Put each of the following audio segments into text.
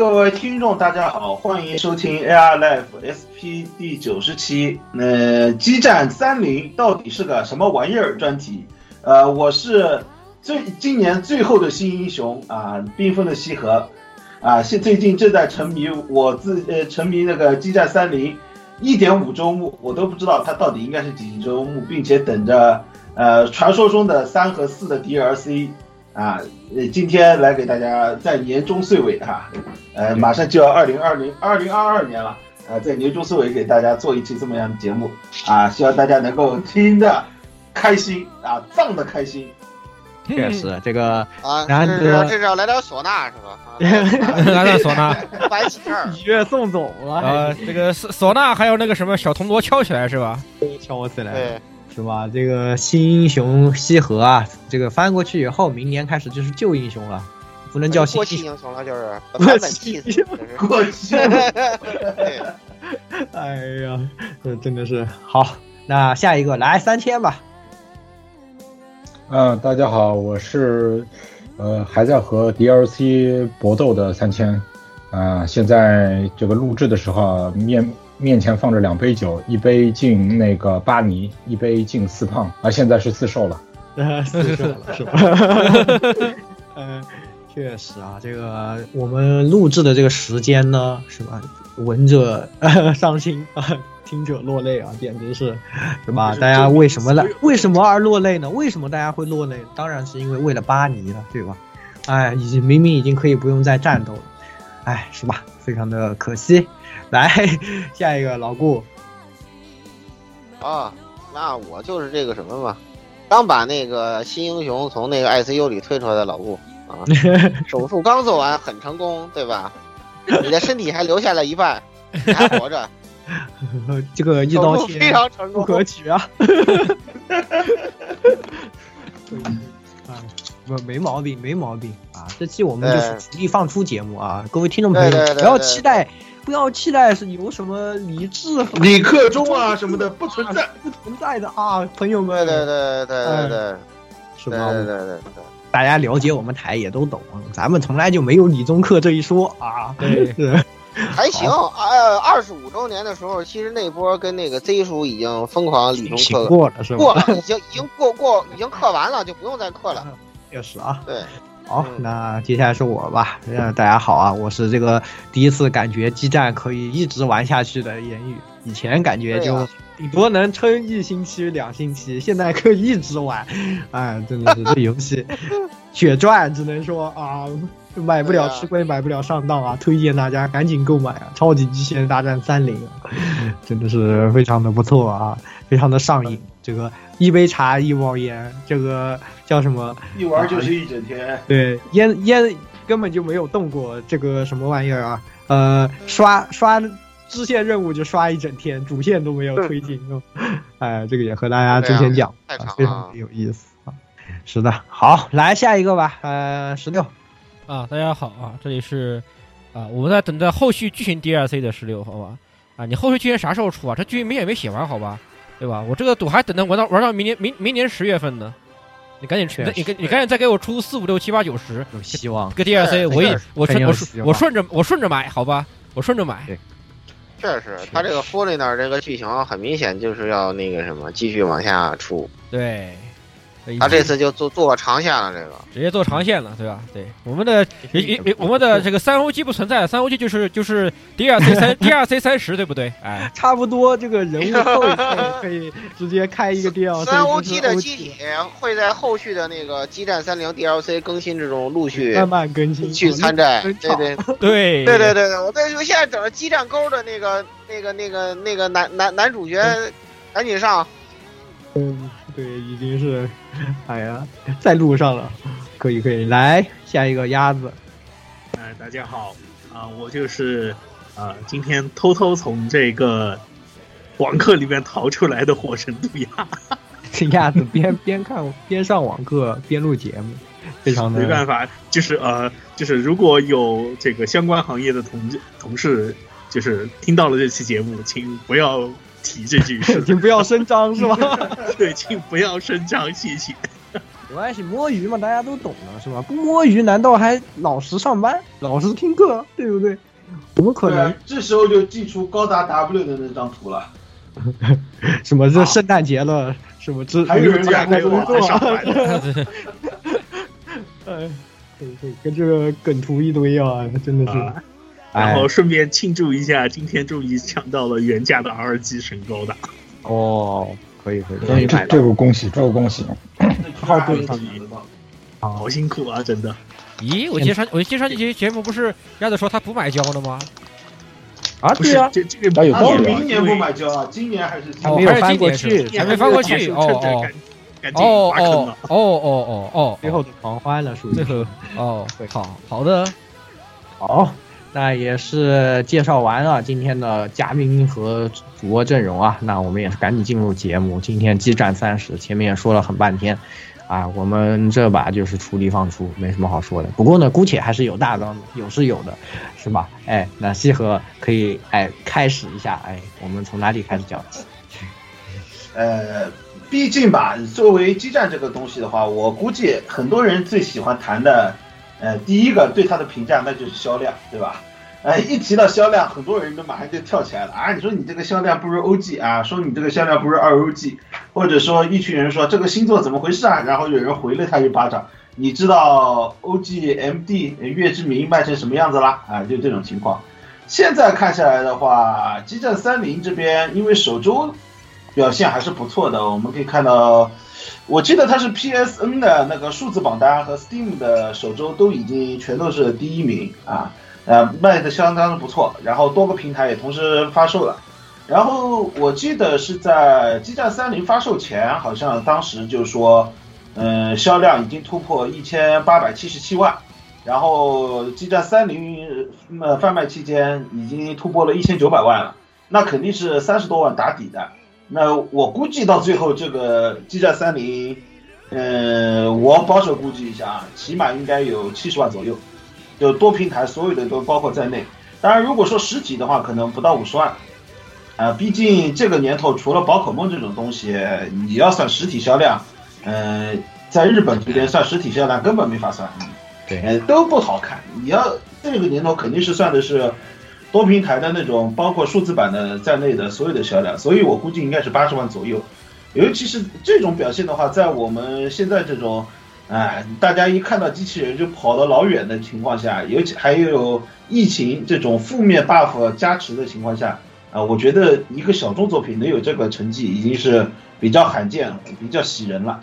各位听众，大家好，欢迎收听 AR Live SP 第九十期。呃，激战三零到底是个什么玩意儿？专题。呃，我是最今年最后的新英雄啊，缤纷的西河啊，现最近正在沉迷我自呃沉迷那个激战三零一点五周目，我都不知道它到底应该是几周目，并且等着呃传说中的三和四的 DLC。啊，呃，今天来给大家在年终岁尾哈、啊，呃，马上就要二零二零二零二二年了，呃，在年终岁尾给大家做一期这么样的节目啊，希望大家能够听的开心啊，放的开心。确实，这个啊，难这是得这是要来点唢呐是吧？来点唢呐，白喜事儿，礼乐送走了。呃，这个唢唢呐还有那个什么小铜锣敲起来是吧？敲起来。对。是吧？这个新英雄西河啊，这个翻过去以后，明年开始就是旧英雄了，不能叫新过气英雄了，就是过版本气死，过气。哎呀，这真的是好。那下一个来三千吧。嗯，大家好，我是呃还在和 DLC 搏斗的三千啊、呃，现在这个录制的时候面。面前放着两杯酒，一杯敬那个巴尼，一杯敬四胖，啊，现在是四瘦了，四瘦了是吧？嗯，确实啊，这个我们录制的这个时间呢，是吧？闻者 伤心啊，听者落泪啊，简直是，是吧？大家为什么呢？为什么而落泪呢？为什么大家会落泪？当然是因为为了巴尼了，对吧？哎，已经明明已经可以不用再战斗了，哎，是吧？非常的可惜。来，下一个老顾。啊，那我就是这个什么嘛，刚把那个新英雄从那个 ICU 里推出来的老顾啊，手术刚做完，很成功，对吧？你的身体还留下了一半，你还活着，这个一刀切非常成功，不可取啊！啊，不，没毛病，没毛病啊！这期我们就是福利放出节目啊，各位听众朋友不要期待。不要期待是有什么理智、李克忠啊什么的不存在，不存在的啊，朋友们。对对对对对对，是吧？对对对对，大家了解我们台也都懂，咱们从来就没有理中客这一说啊。对，是还行。呃，二十五周年的时候，其实那波跟那个 Z 叔已经疯狂理中客过了，是吧？过了，已经已经过过，已经刻完了，就不用再刻了。确实啊。对。好，那接下来是我吧。嗯，大家好啊，我是这个第一次感觉激战可以一直玩下去的言语。以前感觉就顶多能撑一星期、两星期，现在可以一直玩。哎，真的是这游戏 血赚，只能说啊，买不了吃亏，买不了上当啊！推荐大家赶紧购买啊！超级机器人大战三零啊，真的是非常的不错啊，非常的上瘾。这个一杯茶一包烟，这个叫什么？一玩就是一整天。啊、对，烟烟根本就没有动过这个什么玩意儿啊！呃，刷刷支线任务就刷一整天，主线都没有推进。哎，这个也和大家之前讲，啊、非常有意思啊。是的，好，来下一个吧。呃，十六啊，大家好啊，这里是啊，我们在等待后续剧情 DLC 的十六，好吧？啊，你后续剧情啥时候出啊？这剧情明显没写完，好吧？对吧？我这个赌还等着玩到玩到明年明明年十月份呢。你赶紧出，你你你赶紧再给我出四五六七八九十有希望。个 DLC，我也我顺我顺我顺着我顺着买，好吧，我顺着买。确实，他这个 Foreigner 这个剧情很明显就是要那个什么继续往下出，对，他这次就做做长线了，这个直接做长线了，对吧？对，我们的也也也我们的这个三 OG 不存在，三 OG 就是就是 DLC 三 DLC 三十，对不对？哎，差不多，这个人物后 可以直接开一个 DLC。三 OG 的机体会在后续的那个激战三零 DLC 更新之中陆续慢慢更新去参战，对对 对对对对对，我在我现在等着激战沟的那个那个那个那个男男男主角赶紧上，嗯，对，已经是，哎呀，在路上了，可以可以，来下一个鸭子，哎，大家好啊、我就是啊、今天偷偷从这个网课里面逃出来的火神渡鸦，这鸭子边边看边上网课边录节目，非常的没办法，就是呃，就是如果有这个相关行业的同同事，就是听到了这期节目，请不要提这句事，请不要声张是吧？对，请不要声张，谢谢。没关系，摸鱼嘛，大家都懂的是吧？不摸鱼难道还老实上班、老实听课，对不对？怎么可能？这时候就寄出高达 W 的那张图了。什么这圣诞节了，什么这还有人在在工作在上啊？哎，可以可以，跟这个梗图一堆啊，真的是。然后顺便庆祝一下，今天终于抢到了原价的 R G 神高达。哦，可以可以，终这于买到这个恭喜，这个恭喜。好对好辛苦啊，真的。咦，我记得上我记得上这期节目不是鸭子说他不买胶了吗？啊，不是这这个有道理明年不买胶啊，今年还是还是今年是还没翻过去，哦哦哦哦哦哦哦，最后狂欢了，属于最后 哦，好好的，好，那也是介绍完了今天的嘉宾和主播阵容啊，那我们也是赶紧进入节目。今天激战三十，前面也说了很半天，啊，我们这把就是出力放出，没什么好说的。不过呢，姑且还是有大纲的，有是有的，是吧？哎，那西河可以哎开始一下，哎，我们从哪里开始讲起？呃，毕竟吧，作为基站这个东西的话，我估计很多人最喜欢谈的，呃，第一个对它的评价那就是销量，对吧？呃，一提到销量，很多人都马上就跳起来了啊！你说你这个销量不如 OG 啊，说你这个销量不如二 OG，或者说一群人说这个星座怎么回事啊？然后有人回了他一巴掌。你知道 OG MD 月之名卖成什么样子啦？啊，就这种情况。现在看下来的话，激战三零这边因为首周表现还是不错的，我们可以看到，我记得它是 PSN 的那个数字榜单和 Steam 的首周都已经全都是第一名啊，呃，卖的相当的不错，然后多个平台也同时发售了。然后我记得是在激战三零发售前，好像当时就说，嗯、销量已经突破一千八百七十七万，然后激战三零呃贩卖期间已经突破了一千九百万了，那肯定是三十多万打底的。那我估计到最后这个激战三零，呃，我保守估计一下啊，起码应该有七十万左右，就多平台所有的都包括在内。当然，如果说实体的话，可能不到五十万。啊，毕竟这个年头除了宝可梦这种东西，你要算实体销量，嗯、在日本这边算实体销量根本没法算，对，呃，都不好看。你要这个年头肯定是算的是多平台的那种，包括数字版的在内的所有的销量，所以我估计应该是八十万左右。尤其是这种表现的话，在我们现在这种，哎，大家一看到机器人就跑得老远的情况下，尤其还有疫情这种负面 buff 加持的情况下，啊，我觉得一个小众作品能有这个成绩，已经是比较罕见、比较喜人了。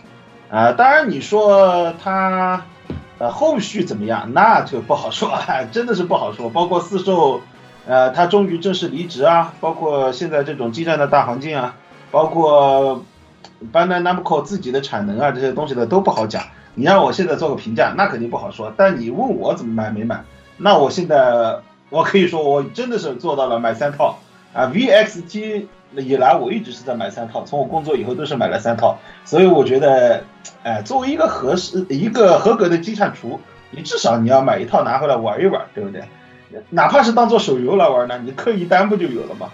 啊，当然你说它，呃，后续怎么样，那就不好说，真的是不好说。包括四兽，呃，他终于正式离职啊，包括现在这种激战的大环境啊，包括 b a n d a n a m c o 自己的产能啊，这些东西的都不好讲。你让我现在做个评价，那肯定不好说。但你问我怎么买没买，那我现在我可以说我真的是做到了买三套啊，VXT 以来我一直是在买三套，从我工作以后都是买了三套，所以我觉得，哎，作为一个合适一个合格的机产厨，你至少你要买一套拿回来玩一玩，对不对？哪怕是当做手游来玩呢，你氪一单不就有了吗？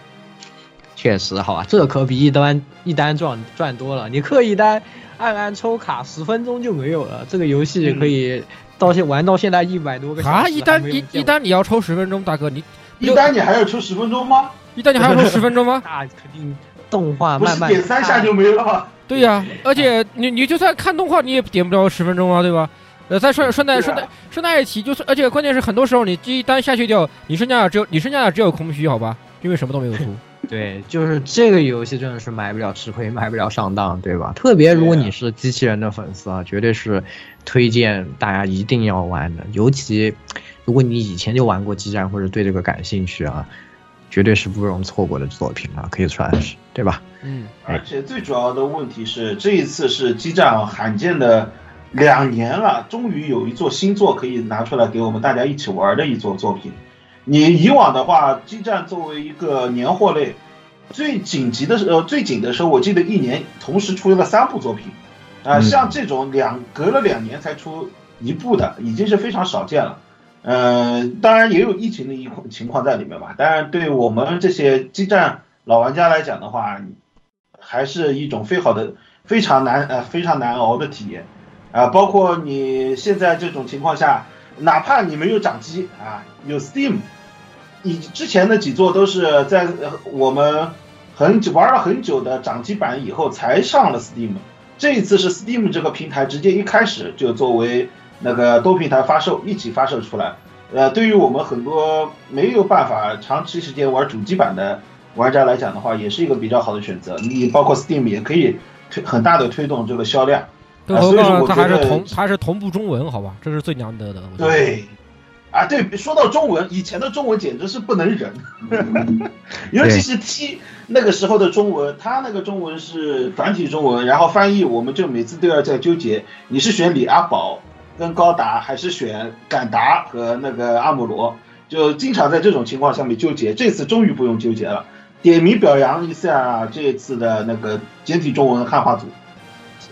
确实，好吧，这可比一单一单赚赚多了。你氪一单，按按抽卡，十分钟就没有了。这个游戏可以到现玩到现在一百多个小时。啊，一单一一单你要抽十分钟，大哥你一单你还要抽十分钟吗？一单你还要抽十分钟吗？那肯定动画慢慢点三下就没了吗？对呀、而且你你就算看动画，你也点不了十分钟啊，对吧？呃，再顺顺带顺带顺带一提，就是而且关键是很多时候你这一单下去掉，你剩下的只有你剩下的只有空虚，好吧？因为什么都没有出。对，就是这个游戏真的是买不了吃亏，买不了上当，对吧？特别如果你是机器人的粉丝啊，绝对是推荐大家一定要玩的。尤其如果你以前就玩过激战或者对这个感兴趣啊，绝对是不容错过的作品啊，可以算是，对吧？嗯，而且最主要的问题是，这一次是激战罕见的两年了，终于有一座新作可以拿出来给我们大家一起玩的一座作品。你以往的话，激战作为一个年货类，最紧急的时呃最紧的时候，我记得一年同时出了三部作品，啊、嗯像这种两隔了两年才出一部的，已经是非常少见了。呃，当然也有疫情的一情况在里面吧。当然，对我们这些激战老玩家来讲的话，还是一种非好的、非常难呃非常难熬的体验啊、包括你现在这种情况下，哪怕你没有掌机啊，有 Steam，你之前的几座都是在我们很久玩了很久的掌机版以后才上了 Steam，这一次是 Steam 这个平台直接一开始就作为那个多平台发售一起发售出来。呃，对于我们很多没有办法长期时间玩主机版的玩家来讲的话，也是一个比较好的选择。你包括 Steam 也可以推很大的推动这个销量。更何啊所以说况它还是我觉得同它还是同步中文，好吧？这是最难得的。对，啊，对，说到中文，以前的中文简直是不能忍，尤其是 T 那个时候的中文，它那个中文是繁体中文，然后翻译我们就每次都要在纠结，你是选李阿宝跟高达，还是选敢达和那个阿姆罗，就经常在这种情况下面纠结。这次终于不用纠结了，点名表扬一下这次的那个简体中文汉化组。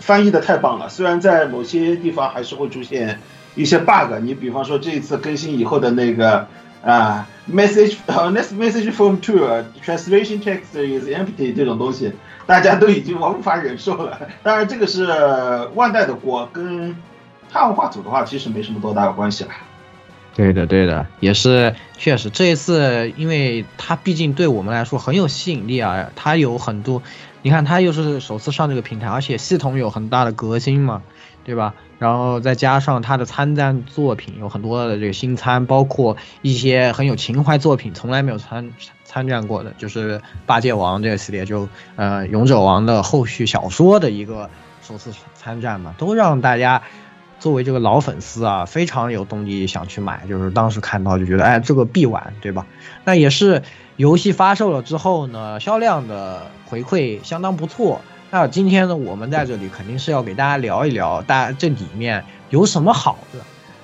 翻译的太棒了，虽然在某些地方还是会出现一些 bug，你比方说这一次更新以后的那个啊、message 呃 next message from to translation text is empty 这种东西，大家都已经无法忍受了。当然这个是万代的锅，跟汉化组的话其实没什么多大的关系了。对的，对的，也是确实这一次，因为它毕竟对我们来说很有吸引力啊，它有很多，你看它又是首次上这个平台，而且系统有很大的革新嘛，对吧？然后再加上它的参战作品有很多的这个新参，包括一些很有情怀作品，从来没有参参战过的，就是八戒王这个系列，就呃勇者王的后续小说的一个首次参战嘛，都让大家。作为这个老粉丝啊，非常有动力想去买，就是当时看到就觉得，哎，这个必玩，对吧？那也是游戏发售了之后呢，销量的回馈相当不错。那今天呢，我们在这里肯定是要给大家聊一聊，大家这里面有什么好的，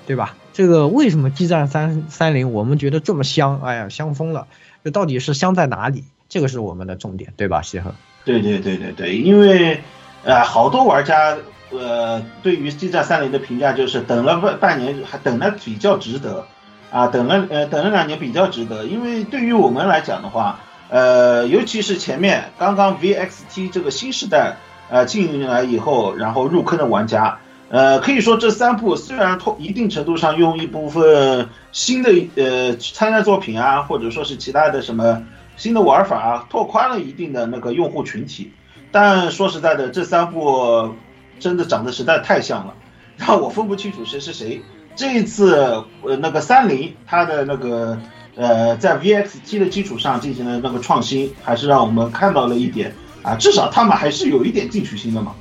对吧？这个为什么激战三三零我们觉得这么香？哎呀，香疯了！这到底是香在哪里？这个是我们的重点，对吧？西河。对对对对对，因为呃，好多玩家呃对于激战三零的评价就是等了半半年，还等了比较值得啊，等了呃等了两年比较值得，因为对于我们来讲的话，呃，尤其是前面刚刚 VXT 这个新时代呃进来以后，然后入坑的玩家。呃，可以说这三部虽然拓一定程度上用一部分新的呃参赛作品啊，或者说是其他的什么新的玩法啊，拓宽了一定的那个用户群体，但说实在的，这三部真的长得实在太像了，让我分不清楚谁是谁。这一次呃那个三菱它的那个呃在 VXT 的基础上进行了那个创新，还是让我们看到了一点啊，至少他们还是有一点进取心的嘛。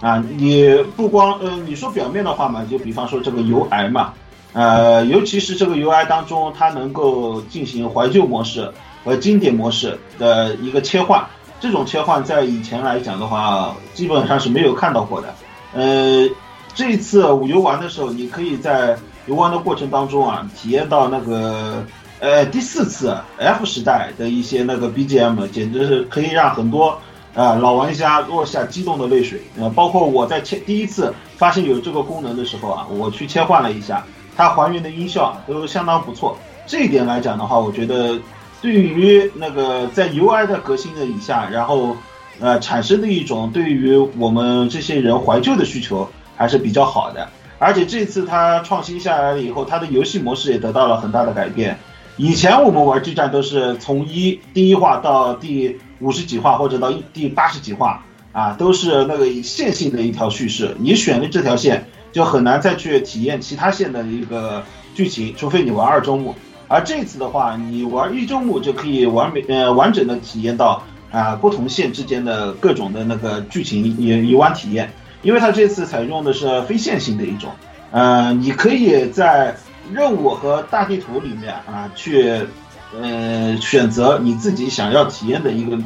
啊，你不光呃，你说表面的话嘛，就比方说这个 UI 嘛，呃，尤其是这个 UI 当中，它能够进行怀旧模式和经典模式的一个切换，这种切换在以前来讲的话，基本上是没有看到过的。呃，这一次我游玩的时候，你可以在游玩的过程当中啊，体验到那个呃第四次 F 时代的一些那个 BGM，简直是可以让很多。啊、呃，老玩家落下激动的泪水。呃，包括我在切第一次发现有这个功能的时候啊，我去切换了一下，它还原的音效都相当不错。这一点来讲的话，我觉得对于那个在 UI 的革新的以下，然后呃产生的一种对于我们这些人怀旧的需求还是比较好的。而且这次它创新下来了以后，它的游戏模式也得到了很大的改变。以前我们玩激战都是从一第一话到第五十几话，或者到第八十几话啊，都是那个线性的一条叙事。你选了这条线，就很难再去体验其他线的一个剧情，除非你玩二周目。而这次的话，你玩一周目就可以完美呃完整的体验到啊不同线之间的各种的那个剧情游游玩体验，因为它这次采用的是非线性的一种，呃，你可以在任务和大地图里面啊去呃选择你自己想要体验的一个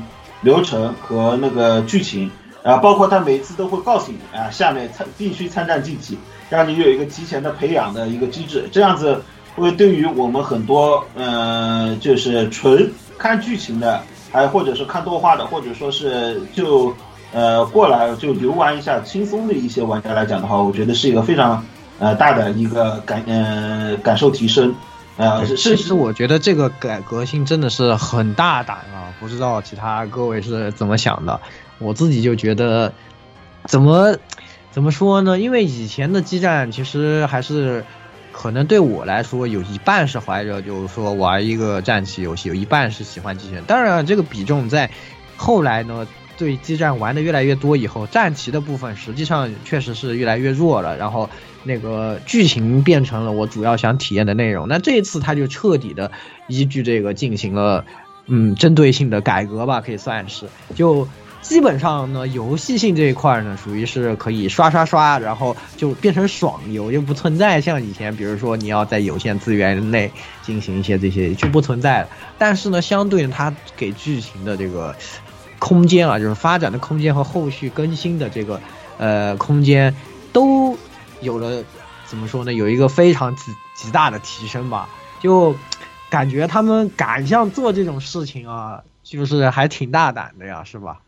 流程和那个剧情啊，包括它每次都会告诉你啊下面参必须参战竞技，让你有一个提前的培养的一个机制，这样子。会对于我们很多，呃，就是纯看剧情的，还或者是看动画的，或者说是就，呃，过来就游玩一下轻松的一些玩家来讲的话，我觉得是一个非常，呃，大的一个感，呃，感受提升，呃，其实我觉得这个改革性真的是很大胆啊，不知道其他各位是怎么想的，我自己就觉得，怎么，怎么说呢？因为以前的激战其实还是。可能对我来说，有一半是怀着就是说玩一个战棋游戏，有一半是喜欢机器人。当然，这个比重在后来呢，对激战玩的越来越多以后，战棋的部分实际上确实是越来越弱了。然后那个剧情变成了我主要想体验的内容。那这一次他就彻底的依据这个进行了嗯针对性的改革吧，可以算是就。基本上呢，游戏性这一块呢，属于是可以刷刷刷，然后就变成爽游，就不存在像以前，比如说你要在有限资源内进行一些这些就不存在了。但是呢，相对它给剧情的这个空间啊，就是发展的空间和后续更新的这个呃空间，都有了怎么说呢？有一个非常极极大的提升吧。就感觉他们敢像做这种事情啊，就是还挺大胆的呀，是吧？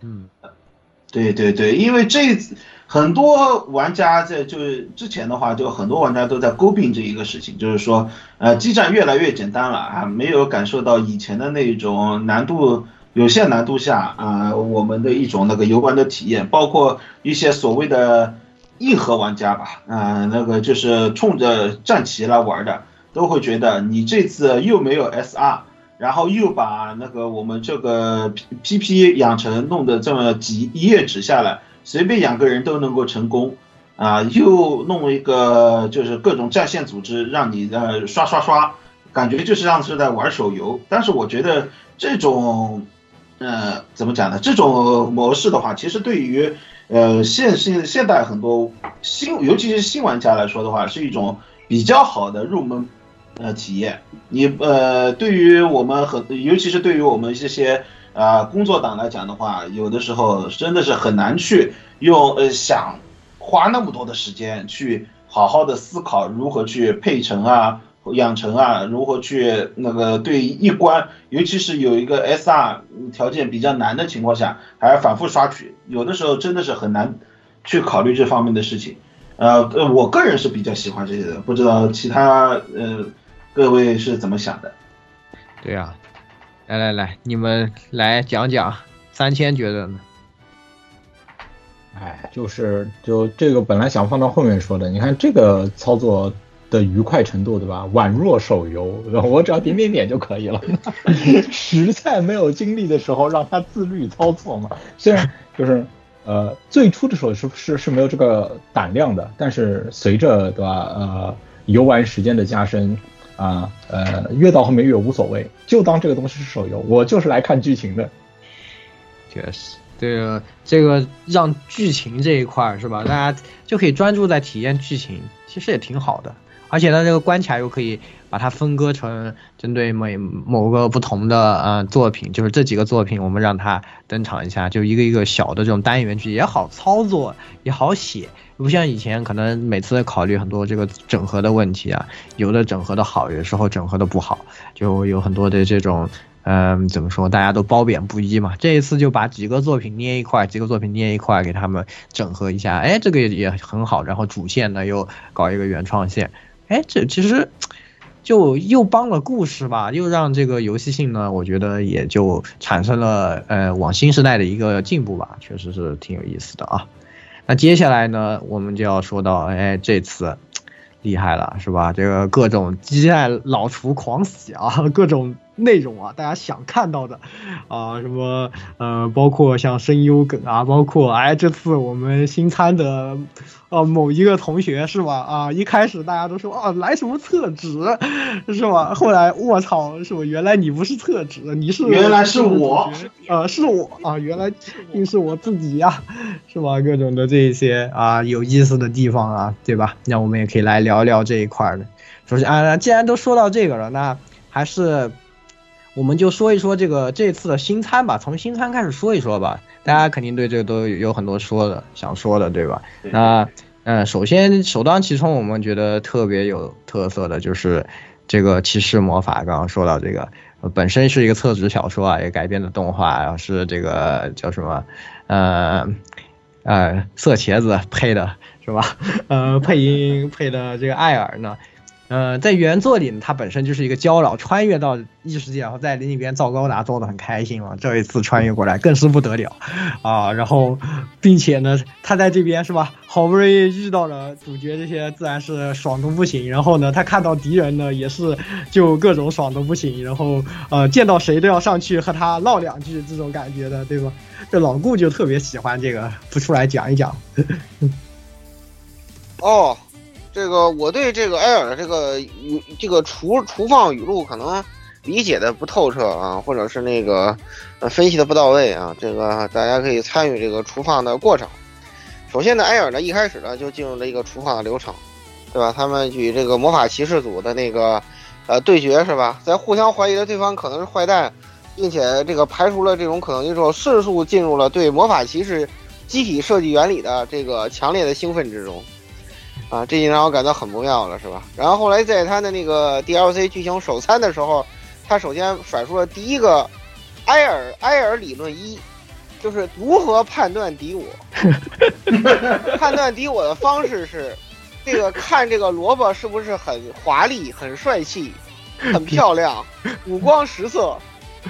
嗯，对对对，因为这很多玩家在就是之前的话，就很多玩家都在诟病这一个事情，就是说，呃，激战越来越简单了啊，没有感受到以前的那种难度有限难度下啊，我们的一种那个游玩的体验，包括一些所谓的硬核玩家吧，啊，那个就是冲着战旗来玩的，都会觉得你这次又没有 SR。然后又把那个我们这个 P P 养成弄得这么几一页纸下来，随便养个人都能够成功，啊，又弄一个就是各种战线组织让你呃刷刷刷，感觉就是像是在玩手游。但是我觉得这种，呃，怎么讲呢？这种模式的话，其实对于呃现现现代很多新，尤其是新玩家来说的话，是一种比较好的入门。呃，体验你呃，对于我们很，尤其是对于我们这些啊工作党来讲的话，有的时候真的是很难去用呃想花那么多的时间去好好的思考如何去配成啊、养成啊，如何去那个对一关，尤其是有一个 SR 条件比较难的情况下，还要反复刷取，有的时候真的是很难去考虑这方面的事情。呃呃，我个人是比较喜欢这些的，不知道其他呃。各位是怎么想的？对呀，来来来，你们来讲讲，三千觉得呢？哎，就是就这个本来想放到后面说的，你看这个操作的愉快程度，对吧？宛若手游，我只要点点点就可以了。实在没有精力的时候，让他自律操作嘛。虽然就是呃，最初的时候是是是没有这个胆量的，但是随着对吧？呃，游玩时间的加深。啊，呃，越到后面越无所谓，就当这个东西是手游，我就是来看剧情的。确实，这个这个让剧情这一块是吧，大家就可以专注在体验剧情，其实也挺好的。而且呢，这个关卡又可以把它分割成针对每某个不同的呃作品，就是这几个作品，我们让它登场一下，就一个一个小的这种单元剧也好操作，也好写。不像以前，可能每次考虑很多这个整合的问题啊，有的整合的好，有时候整合的不好，就有很多的这种，嗯，怎么说，大家都褒贬不一嘛。这一次就把几个作品捏一块，几个作品捏一块，给他们整合一下，哎，这个也很好。然后主线呢又搞一个原创线，哎，这其实就又帮了故事吧，又让这个游戏性呢，我觉得也就产生了呃往新时代的一个进步吧，确实是挺有意思的啊。那接下来呢，我们就要说到，哎，这次厉害了，是吧？这个各种基爱老厨狂喜啊，各种内容啊，大家想看到的啊，什么呃，包括像声优梗啊，包括哎，这次我们新参的呃某一个同学是吧？啊，一开始大家都说啊，来什么厕纸是吧？后来我操，是吧？原来你不是厕纸，你是原来是我，呃，是我啊，原来竟是我自己呀、是吧？各种的这些啊有意思的地方啊，对吧？那我们也可以来聊聊这一块儿的。首先啊，既然都说到这个了，那还是我们就说一说这个这次的新餐吧，从新餐开始说一说吧。大家肯定对这个都有很多说的，想说的，对吧？那嗯、呃首先首当其冲，我们觉得特别有特色的就是这个骑士魔法。刚刚说到这个，呃本身是一个厕纸小说啊，也改编的动画，然后是这个叫什么，呃呃色茄子配的是吧？呃，配音配的这个艾尔呢，呃，在原作里呢，他本身就是一个胶老，穿越到异世界，然后在另一边造高达造的很开心嘛。这一次穿越过来更是不得了啊！然后，并且呢，他在这边是吧，好不容易遇到了主角，这些自然是爽的不行。然后呢，他看到敌人呢，也是就各种爽的不行。然后呃，见到谁都要上去和他唠两句，这种感觉的，对吧？这老顾就特别喜欢这个，不出来讲一讲。哦，这个我对这个埃尔的这个语这个厨厨放语录可能理解的不透彻啊，或者是那个分析的不到位啊，这个大家可以参与这个厨放的过程。首先呢，埃尔呢一开始呢就进入了一个厨放的流程，对吧？他们与这个魔法骑士组的那个呃对决是吧？在互相怀疑的对方可能是坏蛋，并且这个排除了这种可能性之后，迅速进入了对魔法骑士机体设计原理的这个强烈的兴奋之中。啊，这已经让我感到很不妙了，是吧？然后后来在他的那个 DLC 剧情首参的时候，他首先甩出了第一个埃尔埃尔理论一，就是如何判断敌我。判断敌我的方式是，这个看这个萝卜是不是很华丽、很帅气、很漂亮、五光十色，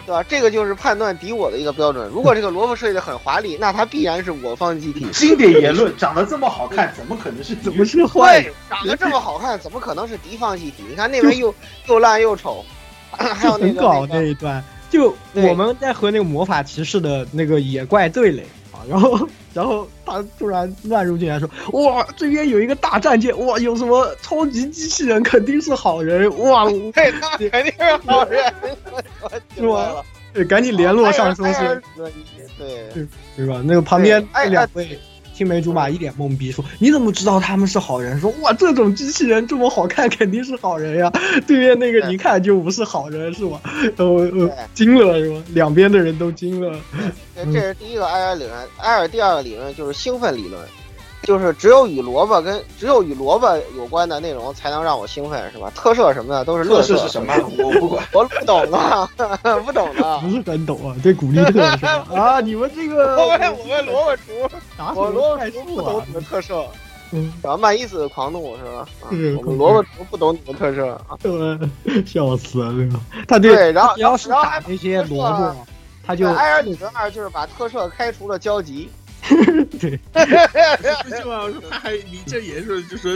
对吧？这个就是判断敌我的一个标准。如果这个萝卜设计的很华丽，那它必然是我方机体。经典言论，长得这么好看，怎么可能是怎么是坏对，长得这么好看，怎么可能是敌方机体？你看那边又又烂又丑，还有那个搞那一段，就我们在和那个魔法骑士的那个野怪对垒啊，然后然后他突然乱入进来说，哇，这边有一个大战舰，哇，有什么超级机器人，肯定是好人，哇，对，他肯定是好人，是吧？对，赶紧联络上说是，对对吧？那个旁边那两位青梅竹马一脸懵逼，说你怎么知道他们是好人？说哇，这种机器人这么好看，肯定是好人呀。对面那个一看就不是好人，是吧？然后呃惊了是吧？两边的人都惊了。这是第一个艾尔理论。艾尔第二个理论就是兴奋理论，就是只有与萝卜跟只有与萝卜有关的内容才能让我兴奋，是吧？特摄什么的都是乐色特色是什么？我不管。我不懂啊，不懂啊。不是很懂啊，对鼓励特是吧？啊，你们这个我们我们萝卜厨，打死我萝卜厨不懂你们特摄，嗯，然后曼伊斯狂怒是吧？我们萝卜厨不懂你们特摄啊。呃，笑死了，这个他对然后然后然后打那些萝卜，他就对埃尔理论二就是把特摄开除了交集。对，是吧？他还你这也是就说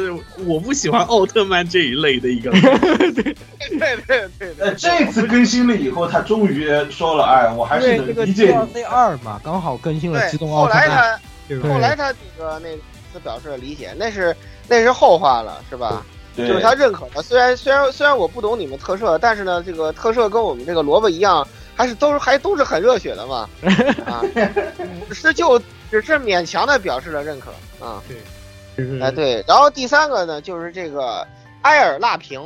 我不喜欢奥特曼这一类的一个 对。对对对呃，这次更新了以后，他终于说了，哎，我还是能理解你。DLC 二嘛，刚好更新了机动奥特曼后来他？后来他那个那次表示了理解，那是那是后话了，是吧？就是他认可的。虽然虽然虽然我不懂你们特摄，但是呢，这个特摄跟我们这个萝卜一样，还是都是还都是很热血的嘛。啊，是就只是勉强的表示了认可啊。对，哎对。然后第三个呢，就是这个埃尔纳平。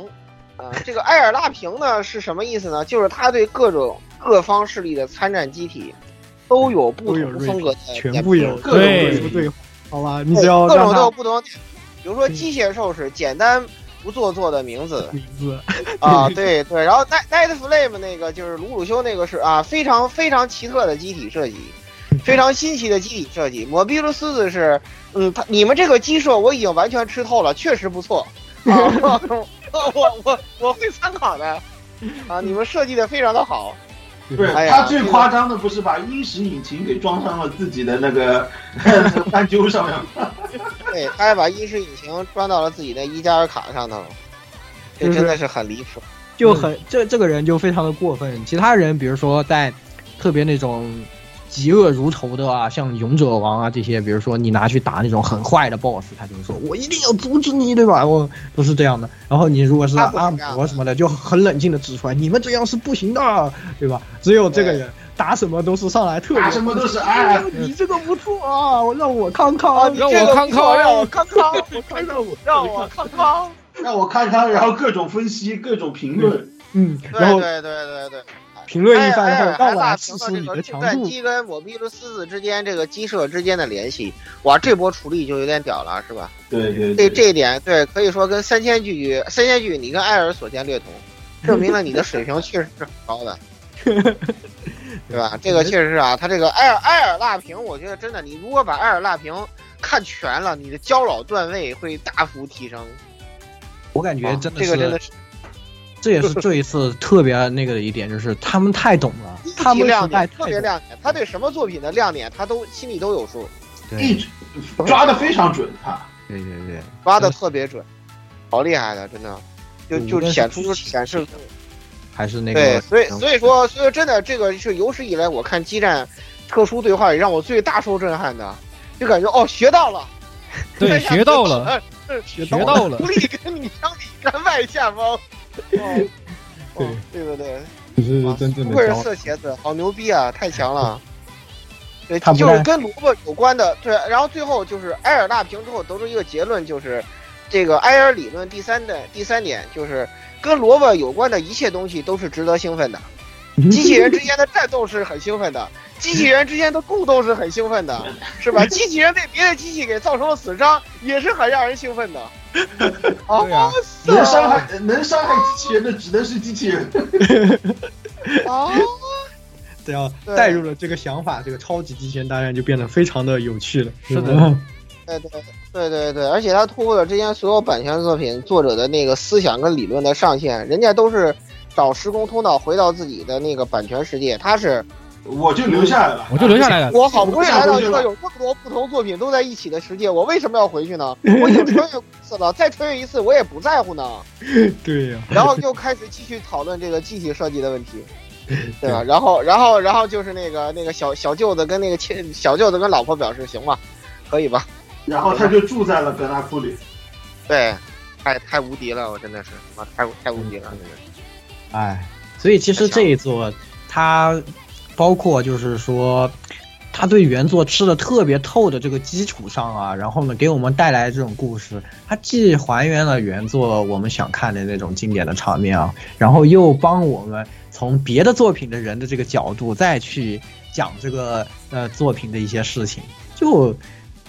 啊，这个埃尔纳平呢是什么意思呢？就是他对各种各方势力的参战机体都有不同风格的全部有各种对不对，好吧，你只要各种都有不同，比如说机械兽是简单不做作的名字名字啊，对对，然后 Night Night Flame 那个就是鲁鲁修那个是啊，非常非常奇特的机体设计，非常新奇的机体设计。摩比鲁斯的是，嗯，他你们这个机设我已经完全吃透了，确实不错 啊，我我我会参考的啊！你们设计的非常的好。不是，哎呀他最夸张的不是把英石引擎给装上了自己的那个 斑鸠上面吗？对，他还把英式引擎装到了自己的伊加尔卡上头，这真的是很离谱。就很这这个人就非常的过分。其他人比如说在特别那种嫉恶如仇的啊，像勇者王啊这些，比如说你拿去打那种很坏的 BOSS，他就会说我一定要阻止你，对吧？我都是这样的。然后你如果是阿姆罗什么的，就很冷静的指出来，你们这样是不行的，对吧？只有这个人打什么都是上来特别打什么都是哎，你这个不错啊，我让我康康，让我康康，让我康康，我看让我让我康康，让我康康，然后各种分析，各种评论。嗯，然后对对对对对，评论一番后，让我来试试你的强度。机跟我比如私子之间这个鸡舍之间的联系，哇，这波处理就有点屌了，是吧？对对，这这一点对，可以说跟三千巨三千巨你跟艾尔所见略同，证明了你的水平确实是很高的，对吧？这个确实是啊，他这个艾尔艾尔蜡瓶，我觉得真的，你如果把艾尔蜡瓶看全了，你的焦老段位会大幅提升。我感觉真的这个真的是。这也是这一次特别那个的一点，就是他们太懂了，他们亮点特别亮点，他对什么作品的亮点，他都心里都有数，一直抓的非常准，他，对对对，抓的特别准，好厉害的，真的，就就显出显示，还是那个，对，所以所以说，所以真的这个是有史以来我看激战特殊对话里让我最大受震撼的，就感觉哦学到了，对，学到了，学到了，狐狸跟你相比，甘拜下风。哦，对对不对？这是真正的。不愧是色茄子，好牛逼啊！太强了。对，就是跟萝卜有关的。对，然后最后就是埃尔大平之后得出一个结论，就是这个埃尔理论第三的第三点就是跟萝卜有关的一切东西都是值得兴奋的。机器人之间的战斗是很兴奋的，机器人之间的共斗是很兴奋的，是吧？机器人被别的机器给造成了死伤，也是很让人兴奋的。对啊，能伤害能伤害机器人的只能是机器人。哦，只要带入了这个想法，这个超级机器人大战就变得非常的有趣了。是的，对对对对对，而且他突破了之前所有版权作品作者的那个思想跟理论的上限，人家都是找时空通道回到自己的那个版权世界，他是。我就留下来了，我就留下来了。我好不容易来到一个有这么多不同作品都在一起的世界，我为什么要回去呢？我已经穿越一次了，再穿越一次我也不在乎呢。对呀。然后就开始继续讨论这个机体设计的问题，对吧？然后，然后，然后就是那个那个小小舅子跟那个亲小舅子跟老婆表示行吧，可以吧？然后他就住在了格纳库里。对，太太无敌了，我真的是，妈太太无敌了，真的是。哎，所以其实这一座他。包括就是说，他对原作吃的特别透的这个基础上啊，然后呢，给我们带来这种故事，它既还原了原作我们想看的那种经典的场面啊，然后又帮我们从别的作品的人的这个角度再去讲这个呃作品的一些事情，就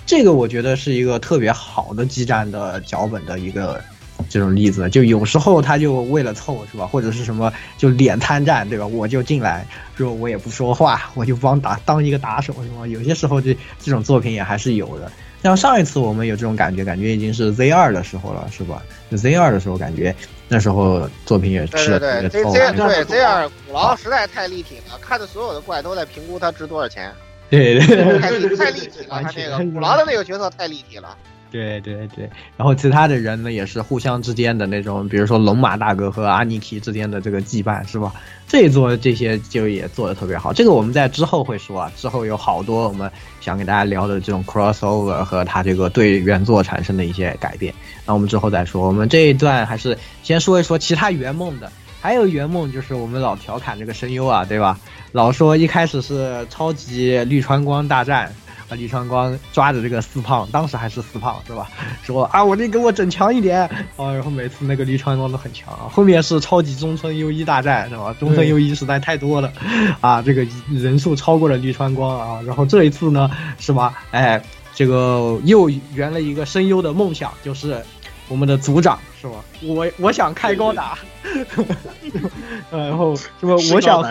这个我觉得是一个特别好的激战的脚本的一个。这种例子，就有时候他就为了凑是吧，或者是什么就脸参战对吧？我就进来，说我也不说话，我就帮打当一个打手是吗？有些时候这这种作品也还是有的。像上一次我们有这种感觉，感觉已经是 Z 二的时候了是吧？就 Z 二的时候感觉那时候作品也是对对对，Z 对 Z 二古狼实在太立体了，看的所有的怪都在评估它值多少钱。对对，太立太立体了，他那个古狼的那个角色太立体了。对对对，然后其他的人呢，也是互相之间的那种，比如说龙马大哥和阿尼奇之间的这个羁绊，是吧？这一座这些就也做的特别好。这个我们在之后会说啊，之后有好多我们想给大家聊的这种 crossover 和他这个对原作产生的一些改变，那我们之后再说。我们这一段还是先说一说其他圆梦的，还有圆梦就是我们老调侃这个声优啊，对吧？老说一开始是超级绿川光大战。啊！李川光抓着这个四胖，当时还是四胖是吧？说啊，我得给我整强一点啊！然后每次那个李川光都很强啊。后面是超级中村优一大战是吧？中村优一实在太多了，啊，这个人数超过了绿川光啊。然后这一次呢，是吧？哎，这个又圆了一个声优的梦想，就是我们的组长是吧？我我想开高达。然后是不？我想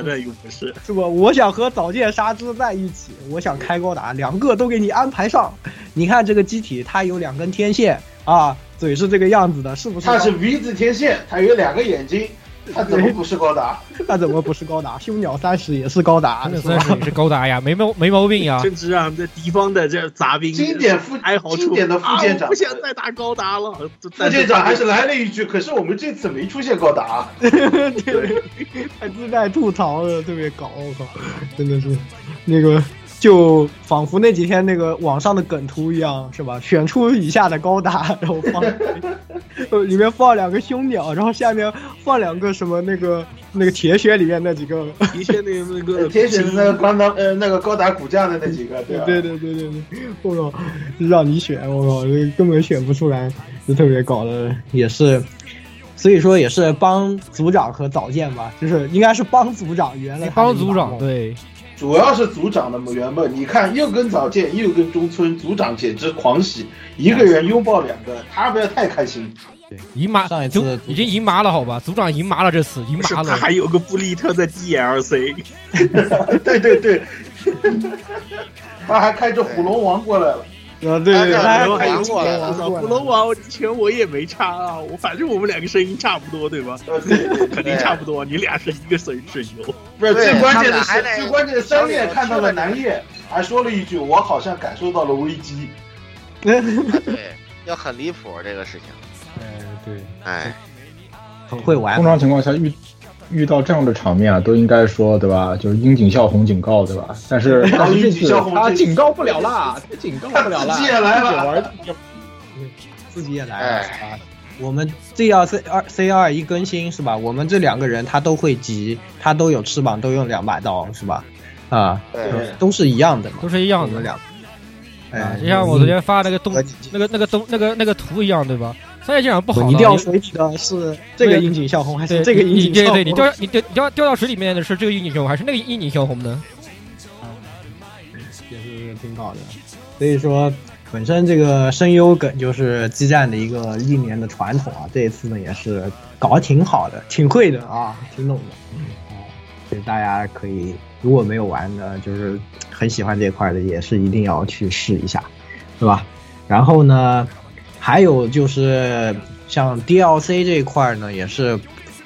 是是不？我想和早见沙织在一起，我想开高达，两个都给你安排上。你看这个机体，它有两根天线啊，嘴是这个样子的，是不是？它是 V 字天线，它有两个眼睛，它怎么不是高达？他怎么不是高达？凶鸟三十也是高达，那三十也是高达呀，没毛没毛病呀。甚至让这敌方的这杂兵经典副哀嚎经典的副舰长啊不想再打高达了。副舰长还是来了一句：“可是我们这次没出现高达。对，还自带吐槽的，特别搞，我靠，真的是那个。就仿佛那几天那个网上的梗图一样，是吧？选出以下的高达，然后放，呃，里面放两个凶鸟，然后下面放两个什么那个那个铁血里面那几个，铁血那个那个 铁血的那个高达呃那个高达骨架的那几个，对吧？对对对对对，我靠，让你选，我靠，根本选不出来，就特别搞的，也是。所以说也是帮组长和早见吧，就是应该是帮组长圆了。帮组长对。主要是组长的原本，你看又跟早见又跟中村，组长简直狂喜，一个人拥抱两个，他不要太开心。对，赢麻上一次已经赢麻了，好吧？组长赢麻了，这次赢麻了。他还有个布利特的 DLC，对对对，他还开着虎龙王过来了。啊，对对对，还有我来，虎龙王之前我也没差啊，我反正我们两个声音差不多，对吧？肯定差不多，你俩是一个声声优。不是最关键的是，最关键的三叶看到了南叶，还说了一句：“我好像感受到了危机。”对，要很离谱这个事情。哎，对，哎，很会玩。通常情况下遇。遇到这样的场面啊，都应该说对吧？就是樱井孝宏警告对吧？但是 但是这次他警告不了啦，他警告不了啦，自己也来了，自己也来了。我们 Z 二 C 二 C 二一更新是吧？我们这两个人他都会急，他都有翅膀，都用两把刀是吧？啊，都是一样的嘛，都是一样的两。哎，就像我昨天发那个东那个那个东那个那个图一样，对吧？三叶舰长不好，你掉水里的是这个樱井孝宏还是这个樱井孝宏？对对，你掉你掉掉掉到水里面的是这个樱井孝宏还是那个樱井孝宏呢？也是挺搞的。所以说，本身这个声优梗就是激战的一个历年的传统啊。这一次呢，也是搞得挺好的，挺会的啊，挺懂的。啊，所以大家可以如果没有玩的，就是很喜欢这块的，也是一定要去试一下，是吧？然后呢？还有就是像 DLC 这一块呢，也是，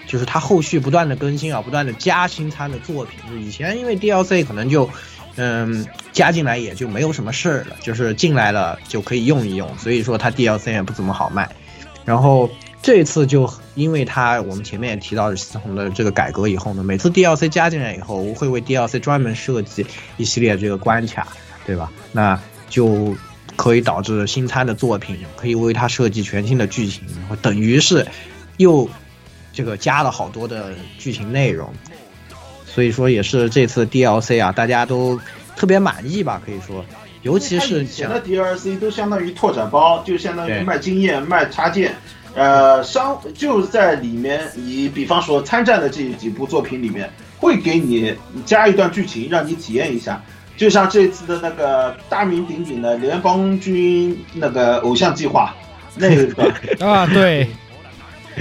就是它后续不断的更新啊，不断的加新参的作品。就以前因为 DLC 可能就，嗯，加进来也就没有什么事儿了，就是进来了就可以用一用，所以说它 DLC 也不怎么好卖。然后这次就因为它我们前面也提到系统的这个改革以后呢，每次 DLC 加进来以后，我会为 DLC 专门设计一系列这个关卡，对吧？那就。可以导致新参的作品可以为它设计全新的剧情，等于是又这个加了好多的剧情内容，所以说也是这次 DLC 啊，大家都特别满意吧？可以说，尤其是以前的 DLC 都相当于拓展包，就相当于卖经验、卖插件，呃，商就在里面，你比方说参战的这几部作品里面，会给你加一段剧情，让你体验一下。就像这次的那个大名鼎鼎的联邦军那个偶像计划，那个啊，对，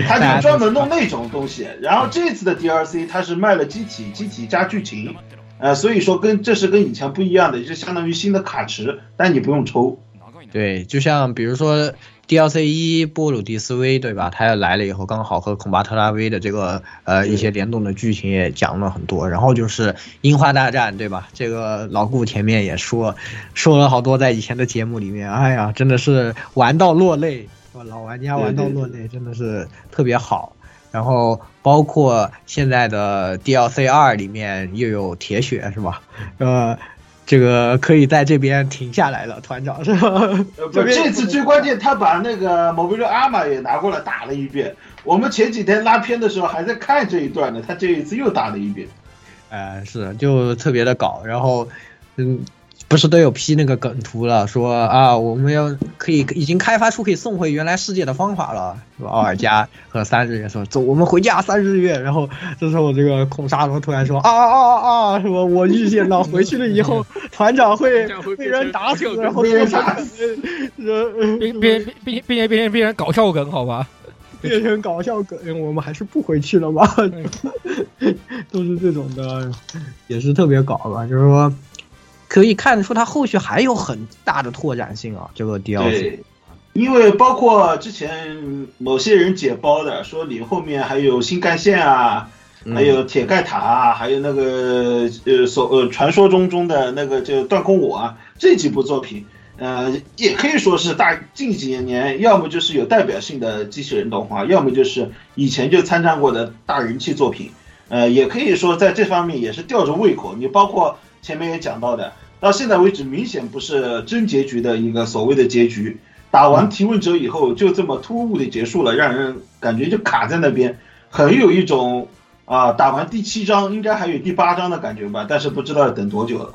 他就专门弄那种东西。然后这次的 DLC 它是卖了机体，机体加剧情，呃，所以说跟这是跟以前不一样的，就相当于新的卡池，但你不用抽。对，就像比如说。DLC 一波鲁迪斯威对吧？他要来了以后，刚好和孔巴特拉威的这个呃一些联动的剧情也讲了很多。然后就是樱花大战对吧？这个老顾前面也说说了好多，在以前的节目里面，哎呀，真的是玩到落泪，老玩家玩到落泪，真的是特别好。然后包括现在的 DLC 二里面又有铁血是吧？呃。这个可以在这边停下来了，团长是吧？不，这次最关键，他把那个某比六阿玛也拿过来打了一遍。我们前几天拉片的时候还在看这一段呢，他这一次又打了一遍。哎，是，就特别的搞，然后，嗯。不是都有 P 那个梗图了？说啊，我们要可以已经开发出可以送回原来世界的方法了。是吧？奥尔加和三日月说走，我们回家三日月。然后这时候这个孔沙罗突然说啊啊啊！什么？我预见到回去了以后，团长 会被人打死，然后被人打死，变变变变变变成搞笑梗，好吧？变成搞笑梗，我们还是不回去了吧？都是这种的，也是特别搞吧？就是说。可以看得出，它后续还有很大的拓展性啊！这个 DLC，因为包括之前某些人解包的，说你后面还有新干线啊，嗯还有铁盖塔啊，还有那个呃所呃传说中中的那个就断空我啊这几部作品，呃也可以说是大近几年要么就是有代表性的机器人动画，要么就是以前就参战过的大人气作品，呃也可以说在这方面也是吊着胃口。你包括前面也讲到的，到现在为止明显不是真结局的一个所谓的结局。打完提问者以后，就这么突兀的结束了，让人感觉就卡在那边，很有一种啊，打完第七章应该还有第八章的感觉吧，但是不知道要等多久了。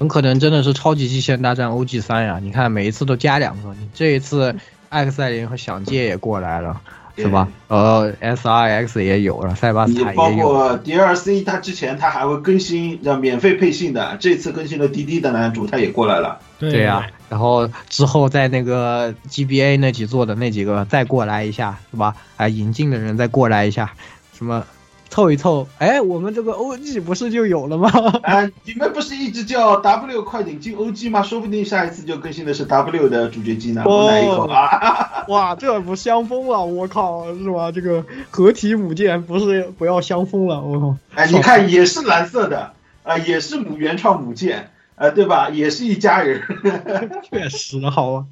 很可能真的是超级机器人大战 OG 三呀！你看每一次都加两个，你这一次艾克赛林和响界也过来了，是吧？呃，SRX 也有了，塞巴斯你包塔也有。括 DLC，它之前它还会更新，叫免费配信的，这次更新了滴滴的男主，他也过来了。对呀、然后之后在那个 GBA 那几座的那几个再过来一下，是吧？哎，引进的人再过来一下，什么凑一凑，哎，我们这个 OG 不是就有了吗？啊，你们不是一直叫 W 快点进 OG 吗？说不定下一次就更新的是 W 的主角机呢，我来一口啊！哇，这不香疯了，我靠，是吧？这个合体母舰不是不要香疯了，我靠！哎，你看也是蓝色的，啊、也是母原创母舰，啊，对吧？也是一家人。确实好啊，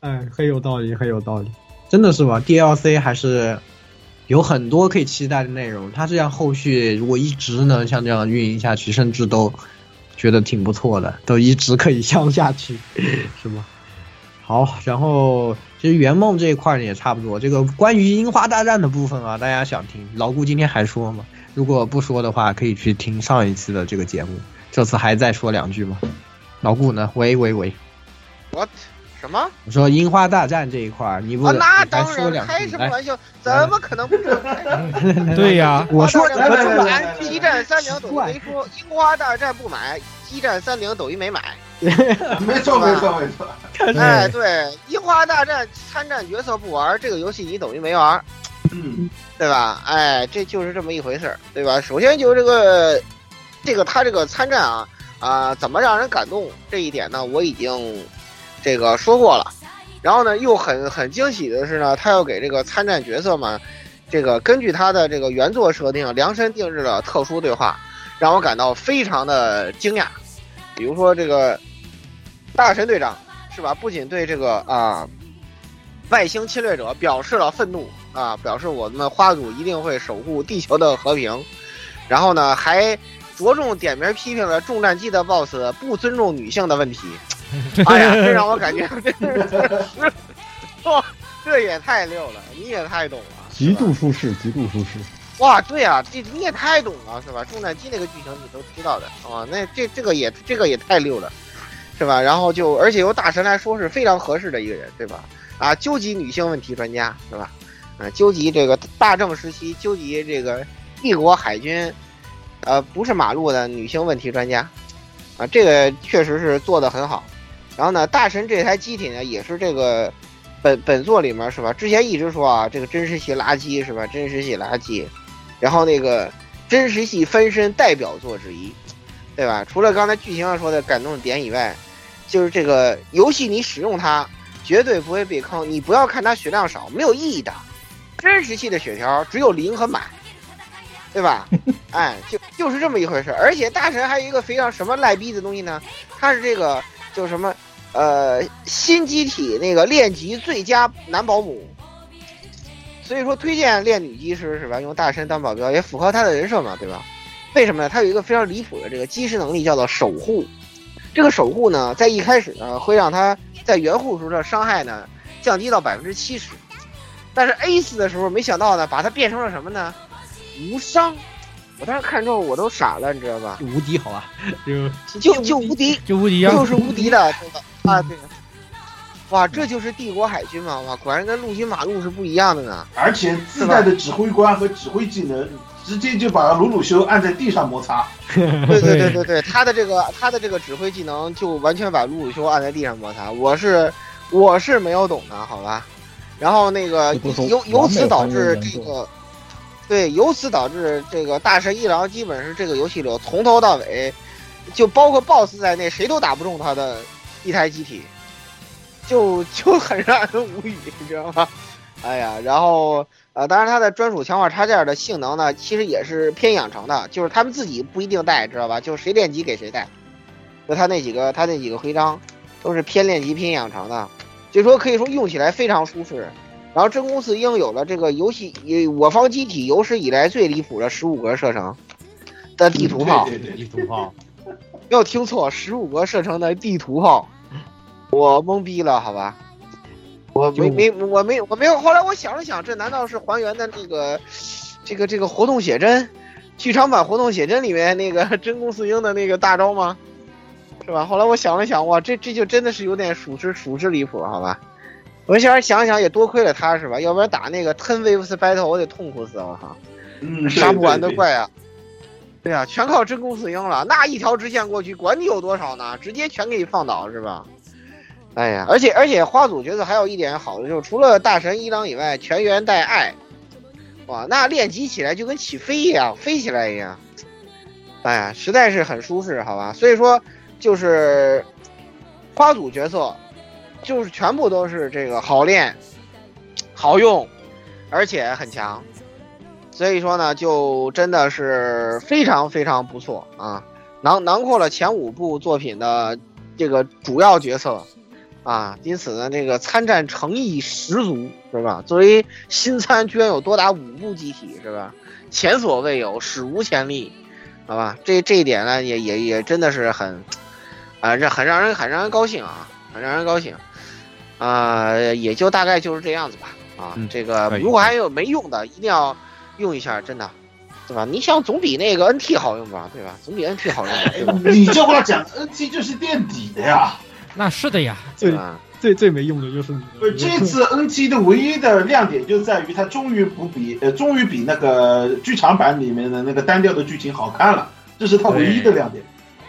哎，很有道理，很有道理，真的是吧？DLC 还是有很多可以期待的内容，它这样后续如果一直能像这样运营下去，甚至都觉得挺不错的，都一直可以向下去，是吗？好，然后其实圆梦这一块呢也差不多。这个关于樱花大战的部分啊，大家想听，老顾今天还说吗？如果不说的话，可以去听上一期的这个节目。这次还再说两句吗？老顾呢？喂喂喂，，What？什么？我说樱花大战这一块儿，你不、啊，那当然？开什么，玩笑？怎么可能不说？对呀我说樱花大战不来来来来买来，激战三零等于没说；樱花大战不买，激战三零等于没买。没错，没错，没错。哎，对，樱花大战参战角色不玩，这个游戏你等于没玩，嗯，对吧？哎，这就是这么一回事儿，对吧？首先就是这个，这个他这个参战啊啊、怎么让人感动这一点呢？我已经这个说过了。然后呢，又很很惊喜的是呢，他要给这个参战角色们，这个根据他的这个原作设定量身定制的特殊对话，让我感到非常的惊讶。比如说这个大神队长是吧？不仅对这个啊、外星侵略者表示了愤怒啊，表示我们花组一定会守护地球的和平，然后呢还着重点名批评了重战机的 BOSS 不尊重女性的问题。哎呀，这让我感觉真是，哇，这也太溜了，你也太懂了。极度舒适，极度舒适。哇，对啊，这你也太懂了，是吧？重战机那个剧情你都知道的啊，那这这个也这个也太溜了，是吧？然后就而且由大神来说是非常合适的一个人，对吧？啊，究极女性问题专家，是吧？啊，究极这个大正时期，究极这个帝国海军，呃，不是马路的女性问题专家，啊，这个确实是做的很好。然后呢，大神这台机体呢，也是这个本本作里面是吧？之前一直说啊，这个真实系垃圾是吧？真实系垃圾。然后那个真实系翻身代表作之一，对吧？除了刚才剧情上说的感动的点以外，就是这个游戏你使用它绝对不会被坑，你不要看它血量少，没有意义的。真实系的血条只有零和满，对吧？哎，就就是这么一回事。而且大神还有一个非常什么赖逼的东西呢？它是这个就什么呃新机体那个练级最佳男保姆。所以说，推荐练女机师是吧？用大神当保镖也符合他的人设嘛，对吧？为什么呢？他有一个非常离谱的这个机师能力，叫做守护。这个守护呢，在一开始呢，会让他在援护时候的伤害呢降低到百分之七十，但是 A 四的时候，没想到呢，把它变成了什么呢？无伤。我当时看之后我都傻了，你知道吧？无敌好吧？就就就无敌，就无敌呀，就是无敌的？啊，对。哇，这就是帝国海军嘛！哇，果然跟陆军马路是不一样的呢。而且自带的指挥官和指挥技能，直接就把鲁鲁修按在地上摩擦。对对对对对，他的这个他的这个指挥技能就完全把鲁鲁修按在地上摩擦。我是我是没有懂的，好吧？然后那个由由此导致这个，对，由此导致这个大神一郎基本是这个游戏里从头到尾，就包括 BOSS 在内，谁都打不中他的一台机体。就就很让人无语，你知道吗？哎呀，然后呃，当然它的专属强化插件的性能呢，其实也是偏养成的，就是他们自己不一定带，知道吧？就是谁练级给谁带，就他那几个他那几个徽章都是偏练级偏养成的，就说可以说用起来非常舒适。然后真宫四鹰有了这个游戏我方机体有史以来最离谱的十五格射程的地图炮，对对对地图炮，没有听错，十五格射程的地图炮，我懵逼了，好吧？我没没我没我没有。后来我想了想，这难道是还原的那个这个这个活动写真，剧场版活动写真里面那个 真宫四鹰的那个大招吗？是吧？后来我想了想，哇，这这就真的是有点属实属实离谱，好吧？我现在想想也多亏了他，是吧？要不然打那个 Ten Waves Battle 我得痛苦死，我靠！嗯，杀不完的。怪啊！对啊，全靠真宫四鹰了，那一条直线过去，管你有多少呢，直接全给你放倒，是吧？哎呀，而且而且花组角色还有一点好的就是，除了大神一郎以外，全员带爱，哇，那练级起来就跟起飞一样，飞起来一样。哎呀，实在是很舒适，好吧？所以说，就是花组角色，就是全部都是这个好练、好用，而且很强。所以说呢，就真的是非常非常不错啊，囊囊括了前五部作品的这个主要角色啊，因此呢，这个参战诚意十足，是吧？作为新参，居然有多达五部机体，是吧？前所未有，史无前例，好吧？这这一点呢，也也也真的是很啊，这很让人很让人高兴啊，很让人高兴啊，也就大概就是这样子吧啊，嗯这个如果还有没用的，一定要用一下，真的。对吧？你想总比那个 NT 好用吧？对吧？总比 NT 好用吧？对吧？你这话讲，NT 就是垫底的呀。那是的呀，最吧最最没用的就是你。不是这次 NT 的唯一的亮点就在于它终于不比呃，终于比那个剧场版里面的那个单调的剧情好看了，这是它唯一的亮点。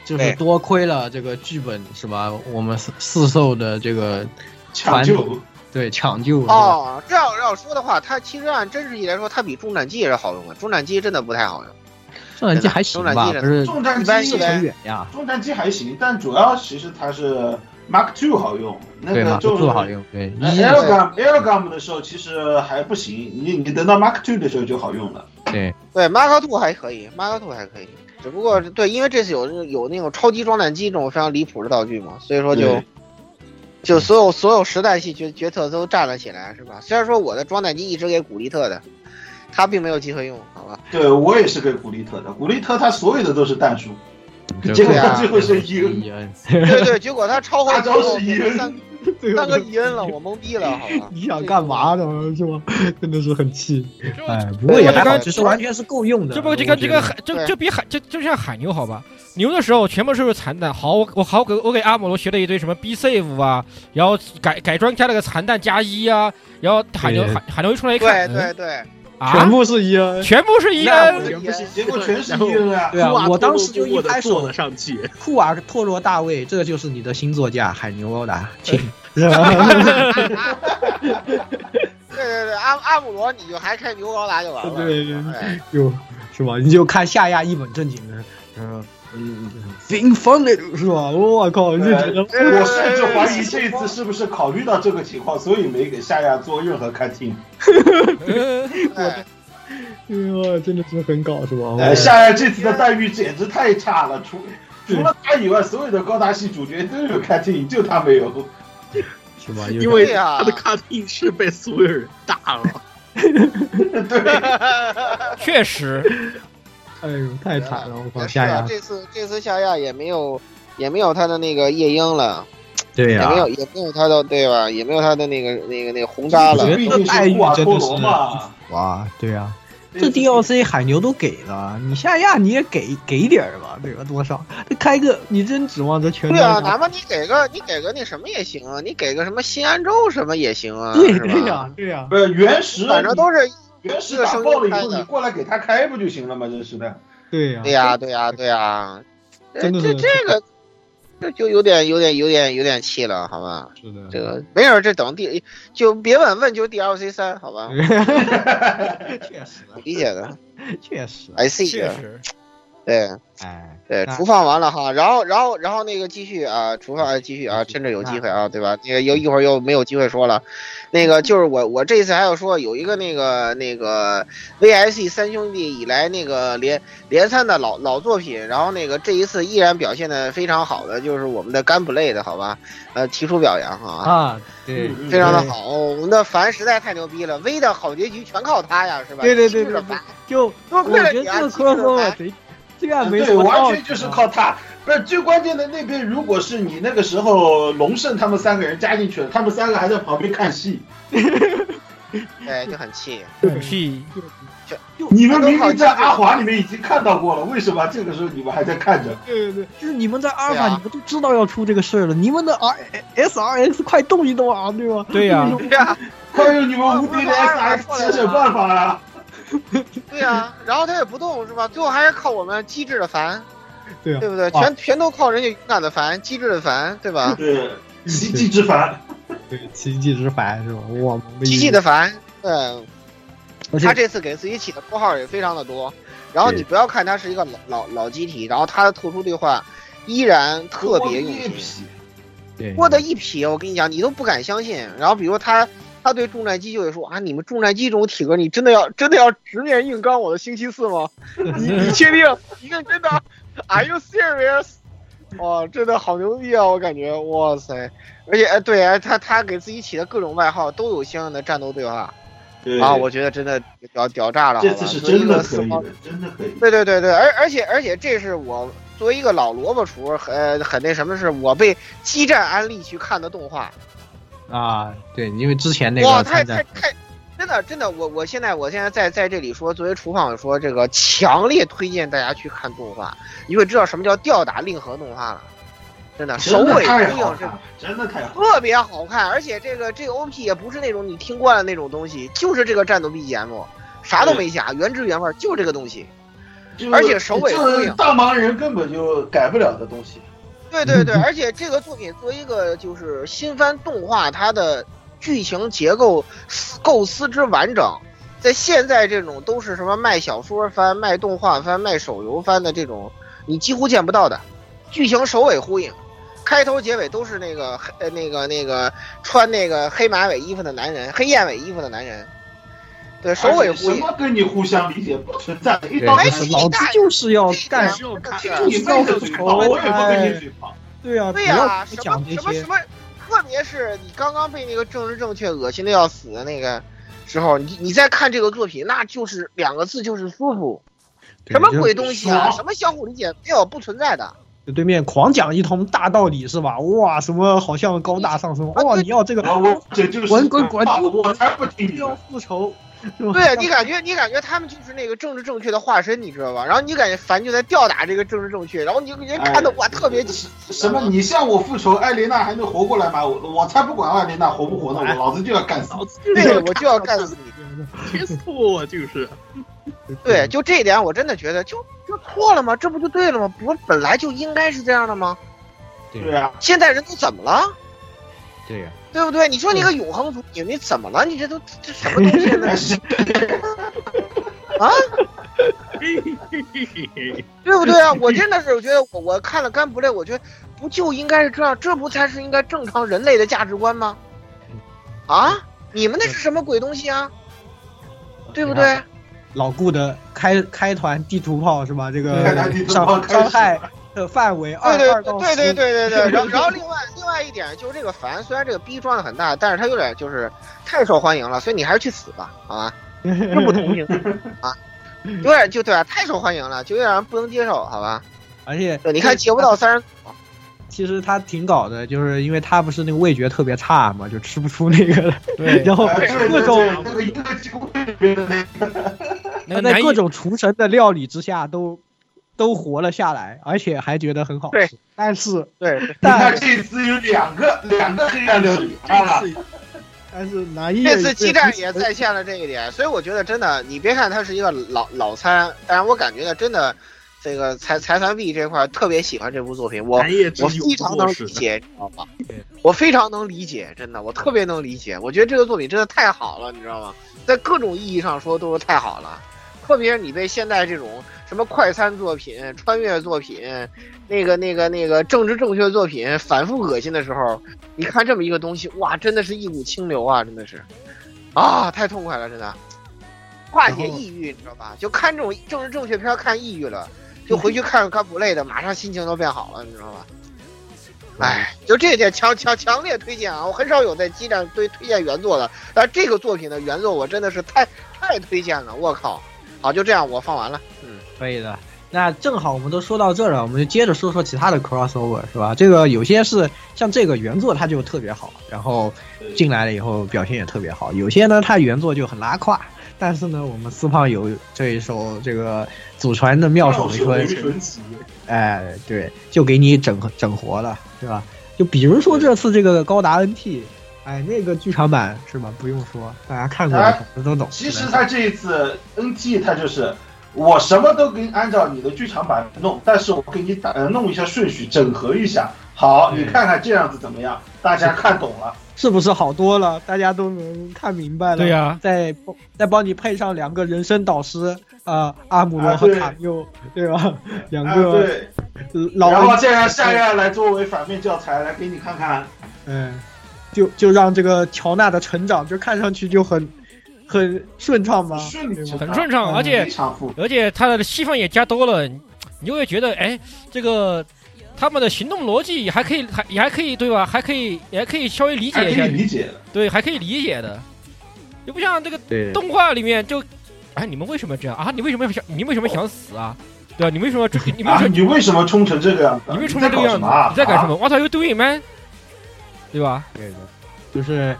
就是多亏了这个剧本是吧？我们四四兽的这个抢救对抢救哦，这要要说的话，它其实按真实意义来说，它比中战机也是好用的。中战机真的不太好用。中战机还行吧，不是重战一般机一般很远呀。重战机还行，但主要其实它是 Mark Two 好用，那，个就是不好用，对。呃一 Airgam Airgam 的时候其实还不行，你你等到 Mark Two 的时候就好用了。对对，Mark Two 还可以，Mark Two 还可以，只不过对，因为这次有有那种超级装弹机这种非常离谱的道具嘛，所以说就对就所有所有时代系决决策都站了起来，是吧？虽然说我的装弹机一直给古力特的，他并没有机会用，好吧？对我也是给古力特的，古力特他所有的都是弹数，就结果对啊到最后是 E N，对对，结果他超后大招是 E 变 N，成三 三个 E N 了，我懵逼了，好吧？你想干嘛呢？是吧？真的是很气。哎，不过也还好，只是完全是够用的。这不这个这个海就对就比海就就像海牛好吧？牛的时候全部是残弹，好我我好给我给阿姆罗学了一堆什么 B save 啊，然后改改装加了个残弹加一啊，然后海牛海海牛一出来一对看，对对对，啊，全部是一 N。全部是一 E 啊。对啊，我当时就一拍手坐了上去。库尔托罗大卫，这就是你的新座驾海牛欧达，请。是吧？对对 对，阿阿姆罗你就还开牛高达就完了，对对对就是吧？你就看夏亚一本正经的，嗯嗯，Think Funny 是吧？我靠，我甚至怀疑这一次是不是考虑到这个情况，所以没给夏亚做任何 cutting。哎哇，真的是很搞是吧？呃，夏亚这次的待遇简直太差了，除除了他以外，所有的高达系主角都有 cutting，就他没有。是吧？因为他的 cutting 是被所有人打了。确实，哎呦，太惨了！我靠，也是啊，夏亚，这次这次夏亚也没有也没有他的那个夜莺了，对呀也没，有也没有他的对吧？也没有他的那个那个那个红渣了。毕竟是库瓦托罗嘛。哇，对呀。这 DLC 海牛都给了，你夏亚你也给给点儿吧，对吧？多少？这开个，你真指望着全对啊，哪怕你给个你给个那什么也行啊，你给个什么新安州什么也行啊，对对呀，对呀，不是原石，反正都是原始打爆了以后，你过来给他开不就行了吗？真是的。对呀，对呀对呀对呀，这这真的是这个这就有点有点有点有点气了，好吧？是的，这个没有，这等第就别问问就 DLC 三，好吧？确实，理解的确实，，I see 的。确实，对，哎，对，厨放完了哈，然后然后然后那个继续啊，厨放继续啊，趁着有机会啊，对吧？那个又一会儿又没有机会说了，那个就是我我这次还要说有一个那个那个 VIC 三兄弟以来那个连连三的老老作品，然后那个这一次依然表现的非常好的就是我们的干普类的好吧，呃，提出表扬哈。啊，对，非常的好，我们的凡实在太牛逼了，V 的好结局全靠他呀，是吧？对对对对就多我觉得这个这样没对，完全就是靠他。不是最关键的那边，如果是你那个时候龙胜他们三个人加进去了，他们三个还在旁边看戏，对，就很气。很气。你们明明在阿华里面已经看到过了，为什么这个时候你们还在看着？对对对，就是你们在阿尔法，你们都知道要出这个事儿了，你们的 R S R X 快动一动啊，对吧？对呀对呀，快用你们无敌的 S R X 想想办法啊！对呀，然后他也不动是吧？最后还是靠我们机智的烦，对啊，对不对？哇全全都靠人家勇敢的烦，机智的烦，对吧？对，奇迹之凡，对奇迹之凡是吧？哇，奇迹的凡，对。他这次给自己起的绰号也非常的多，然后你不要看他是一个老老老机体，然后他的特殊对话依然特别用心，对，多的一匹，我跟你讲，你都不敢相信。然后比如他，他对重战机就会说啊，你们重战机这种体格，你真的要真的要直面硬刚我的星期四吗？你你确定？你认真的？Are you serious？哇，真的好牛逼啊！我感觉，哇塞！而且，哎，对啊，他他给自己起的各种外号都有相应的战斗对话对啊，我觉得真的屌屌炸了。好吧这次是真个四方的可以的，真的可以。对对对对，而而且而且这是我作为一个老萝卜厨，很，很那什么，是我被激战安利去看的动画。啊，对，因为之前那个哇，太，太太，真的真的，我我现在我现在在在这里说，作为厨房说，这个强烈推荐大家去看动画，你会知道什么叫吊打令和动画了。真的，首尾真的太呼应，真的太。特别好看，而且这个这个 OP 也不是那种你听惯了那种东西，就是这个战斗 BGM，啥都没加，原汁原味，就这个东西。而且首尾呼应大忙人根本就改不了的东西。对对对，而且这个作品作为一个就是新番动画，它的剧情结构构思之完整，在现在这种都是什么卖小说番、卖动画番、卖手游番的这种，你几乎见不到的，剧情首尾呼应，开头结尾都是那个黑呃那个那个穿那个黑马尾衣服的男人，黑燕尾衣服的男人，对，首尾呼应。什么跟你互相理解不存在，一对刀就是老子就是要干，听就是你妹的嘴炮，我也不跟你嘴炮。对啊，对不要呀、什么什么什，么，特别是你刚刚被那个政治正确恶心的要死的那个时候，你你再看这个作品，那就是两个字，就是舒服。什么鬼东西啊？什么相互理解没有不存在的。就对面狂讲一通大道理是吧？哇，什么好像高大上升，哇，你要这个，我这就是滚滚滚，我才不听你要复仇？对你感觉你感觉他们就是那个政治正确的化身，你知道吧？然后你感觉凡就在吊打这个政治正确，然后你就人看的哇特别气。什么？你向我复仇，艾琳娜还能活过来吗？我我才不管艾琳娜活不活呢，我老子就要干死你！对，我就要干死你。没错，就是。对，就这一点，我真的觉得就就错了吗？这不就对了吗？不本来就应该是这样的吗？对啊，现在人都怎么了？对呀，对不对？你说你个永恒族，你你怎么了？你这都这什么东西呢？啊？对不对啊？我真的是，我觉得我我看了干不累，我觉得不就应该是这样？这不才是应该正常人类的价值观吗？啊？你们那是什么鬼东西啊？对不对？老顾的开开团地图炮是吧？这个伤伤害的范围二对对二到对对四对对对，然后 然后另外另外一点就是这个凡，虽然这个逼装的很大，但是他有点就是太受欢迎了，所以你还是去死吧，好吧？这不同情 啊，有点就对啊，太受欢迎了，就有点不能接受，好吧？而且对，你看截不到三十，其实他挺搞的，就是因为他不是那个味觉特别差嘛，就吃不出那个来，对然后各种对那个各种厨神的料理之下都都活了下来，而且还觉得很好吃。但是对，但是这次有两个两个黑暗料理啊，但是南一这次激战也再现了这一点，所以我觉得真的，你别看它是一个老老餐，但是我感觉呢，真的。这个财财团币这块特别喜欢这部作品，我我非常能理解，你知道吗？我非常能理解，真的，我特别能理解。我觉得这个作品真的太好了，你知道吗？在各种意义上说都是太好了。特别是你被现在这种什么快餐作品、穿越作品、那个、那个、那个政治正确作品反复恶心的时候，你看这么一个东西，哇，真的是一股清流啊，真的是，啊，太痛快了，真的，化解抑郁，你知道吧？就看这种政治正确片看抑郁了，就回去看看不累的，马上心情都变好了，你知道吧？哎，就这一点强强强烈推荐啊！我很少有在基站推推荐原作的，但这个作品的原作我真的是太太推荐了，我靠！好，就这样，我放完了。嗯，可以的。那正好我们都说到这儿了，我们就接着说说其他的 crossover 是吧？这个有些是像这个原作它就特别好，然后进来了以后表现也特别好；有些呢它原作就很拉胯，但是呢我们四胖有这一首这个祖传的妙手回春，哎，对，就给你整整活了，是吧？就比如说这次这个高达 NT，哎，那个剧场版是吧？不用说，大家看过的都懂。其实他这一次 NT 他就是。我什么都给你按照你的剧场版弄，但是我给你打呃弄一下顺序，整合一下。好，你看看这样子怎么样？大家看懂了，是不是好多了？大家都能看明白了。对呀、啊，再再帮你配上两个人生导师啊、呃，阿姆罗和卡缪，对吧？两个、啊、对，老然后再让夏亚来作为反面教材来给你看看。嗯，就就让这个乔纳的成长就看上去就很。很顺畅吗？很顺畅，而且而且他的戏份也加多了，你就会觉得，哎，这个他们的行动逻辑还可以，还也还可以，对吧？还可以，也还可以稍微理解一下，理解对，还可以理解的，又不像这个动画里面就，哎，你们为什么这样啊？你为什么想？你为什么想死啊？对吧？你为什么？你为什么？你为什么冲成这个样子？你为什么冲成这个样子？你在干什么？我操，有对吗？对吧？对的，就是。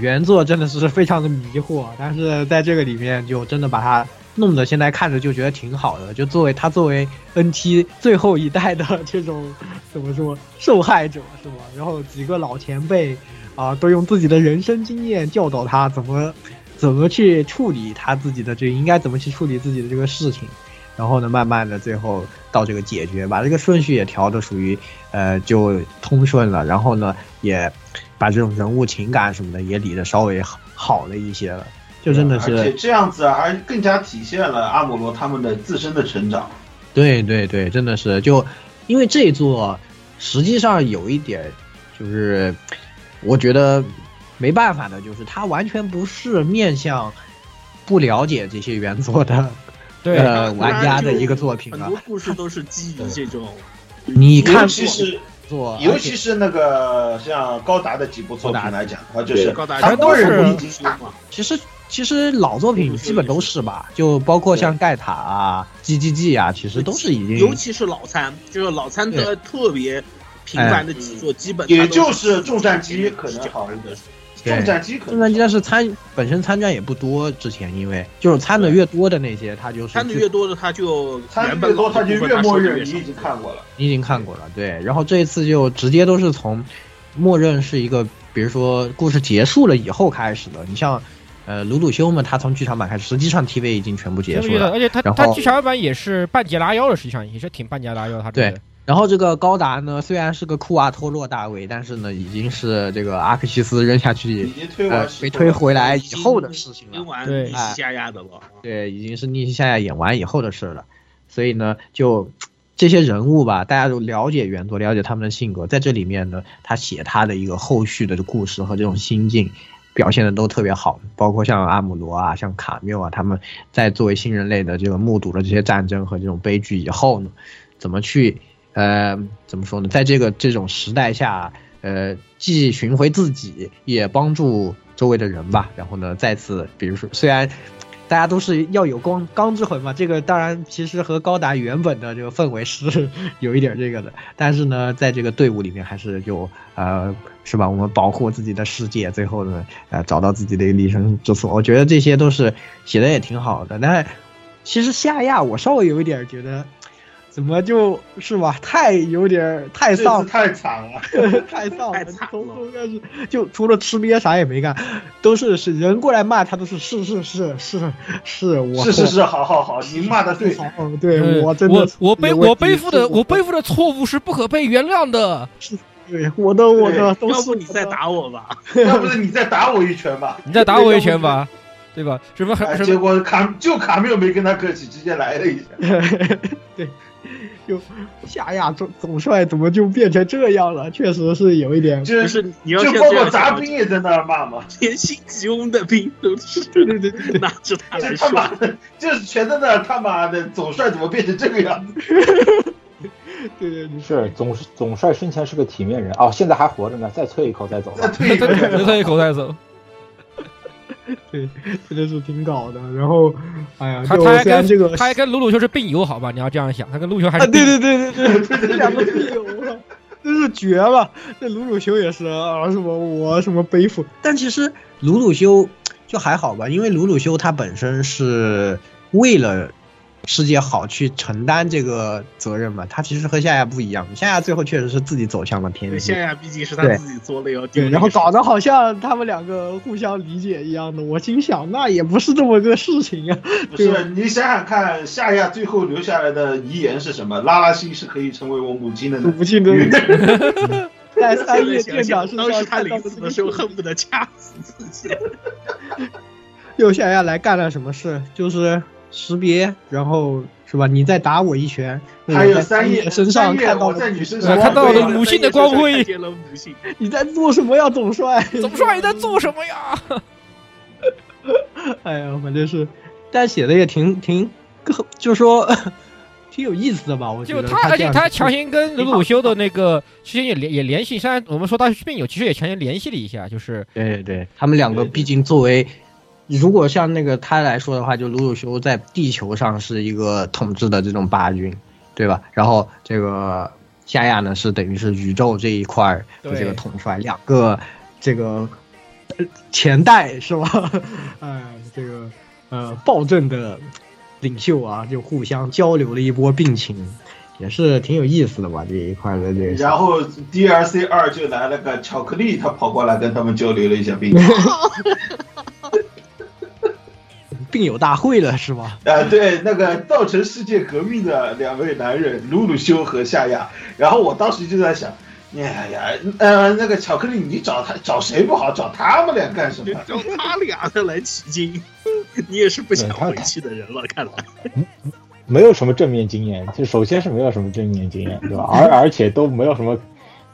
原作真的是非常的迷惑，但是在这个里面就真的把它弄得现在看着就觉得挺好的。就作为他作为 NT 最后一代的这种怎么说受害者是吧？然后几个老前辈啊，都用自己的人生经验教导他怎么怎么去处理他自己的这应该怎么去处理自己的这个事情。然后呢，慢慢的最后到这个解决，把这个顺序也调的属于呃就通顺了。然后呢，也。把这种人物情感什么的也理的稍微好好了一些了，就真的是，而且这样子还更加体现了阿姆罗他们的自身的成长。对对对，真的是就因为这一座实际上有一点就是，我觉得没办法的，就是它完全不是面向不了解这些原作的对呃玩家的一个作品了。很多故事都是基于这种，你看，其实。做，尤其是那个像高达的几部作品来讲的话，就是高达他都是已经其实其实老作品基本都是吧，就包括像盖塔啊、G G G 啊，其实都是已经，尤其是老参，就是老参的特别频繁的几作，基本也就是重战机可能好一点。重战机可重战机，但是参本身参战也不多。之前因为就是参的越多的那些，他就是参的越多的，他就参越多，他就越默认。你已经看过了，你已经看过了，对。然后这一次就直接都是从默认是一个，比如说故事结束了以后开始的。你像呃鲁鲁修嘛，他从剧场版开始，实际上 TV 已经全部结束了，而且他他剧场版也是半截拉腰的，实际上也是挺半截拉腰。他对。然后这个高达呢，虽然是个库阿托洛大卫，但是呢，已经是这个阿克西斯扔下去，呃，被推回来以后的事情了。对，逆西夏亚的了。对，已经是逆西夏亚演完以后的事了。所以呢，就这些人物吧，大家都了解原作，了解他们的性格，在这里面呢，他写他的一个后续的故事和这种心境，表现的都特别好。包括像阿姆罗啊，像卡缪啊，他们在作为新人类的这个目睹了这些战争和这种悲剧以后呢，怎么去。呃，怎么说呢？在这个这种时代下，呃，既寻回自己，也帮助周围的人吧。然后呢，再次，比如说，虽然大家都是要有光钢之魂嘛，这个当然其实和高达原本的这个氛围是 有一点这个的。但是呢，在这个队伍里面，还是就呃，是吧？我们保护自己的世界，最后呢，呃，找到自己的立身之所。我觉得这些都是写的也挺好的。但其实夏亚，我稍微有一点觉得。怎么就是吧？太有点太丧，太惨了，太丧了，从头开始。就除了吃瘪啥也没干，都是是人过来骂他，都是是是是是是，我是是是，好好好，你骂的对，对我真的我我背我背负的我背负的错误是不可被原谅的。是，对，我的我的，要不你再打我吧？要不是你再打我一拳吧？你再打我一拳吧？对吧？什么还？哎结果卡就卡缪没跟他客气，直接来了一下。对，就夏亚总总帅怎么就变成这样了？确实是有一点，就是你要就包括杂兵也在那儿骂嘛，连新吉翁的兵都是 对对对拿着他来他妈的，就是全在那儿他妈的总帅怎么变成这个样子？对对对，是总总帅生前是个体面人哦，现在还活着呢，再啐一口再走吧，再啐一口再走。对，真的是挺搞的。然后，哎呀，他他还跟这个他还跟鲁鲁修是病友，好吧？你要这样想，他跟鲁鲁修还是、啊、对对对对对，这两个病友啊，真是绝了。这鲁鲁修也是啊，什么我什么背负，但其实鲁鲁修就还好吧，因为鲁鲁修他本身是为了。世界好去承担这个责任嘛？他其实和夏亚不一样，夏亚最后确实是自己走向了偏激。夏亚毕竟是他自己做了要对，然后搞得好像他们两个互相理解一样的。我心想，那也不是这么个事情啊。不是，你想想看，夏亚最后留下来的遗言是什么？拉拉西是可以成为我母亲的母亲的。在三月舰长身当时他临死的时候恨不得掐死自己。又夏亚来干了什么事？就是。识别，然后是吧？你再打我一拳，还有三叶身上看到在你身上看到了母性的光辉。你在做什么呀，总帅？总帅你在做什么呀？哎呀，反正是，但写的也挺挺，就说挺有意思的吧？我觉得。就他，而且他强行跟鲁鲁修的那个之前也联也联系，虽然我们说他是病友，其实也强行联系了一下，就是对对对，他们两个毕竟作为。如果像那个他来说的话，就鲁鲁修在地球上是一个统治的这种霸君，对吧？然后这个夏亚呢是等于是宇宙这一块的这个统帅，两个这个 前代是吧？哎，这个呃暴政的领袖啊，就互相交流了一波病情，也是挺有意思的吧？这一块的这个。然后 D R C 二就来了个巧克力，他跑过来跟他们交流了一下病情。病友大会了是吧？啊，对，那个造成世界革命的两位男人鲁鲁修和夏亚。然后我当时就在想，哎呀，呃，那个巧克力，你找他找谁不好，找他们俩干什么？找他俩的来取经，你也是不想回去的人了，看来。没有什么正面经验，就首先是没有什么正面经验，对吧？而而且都没有什么，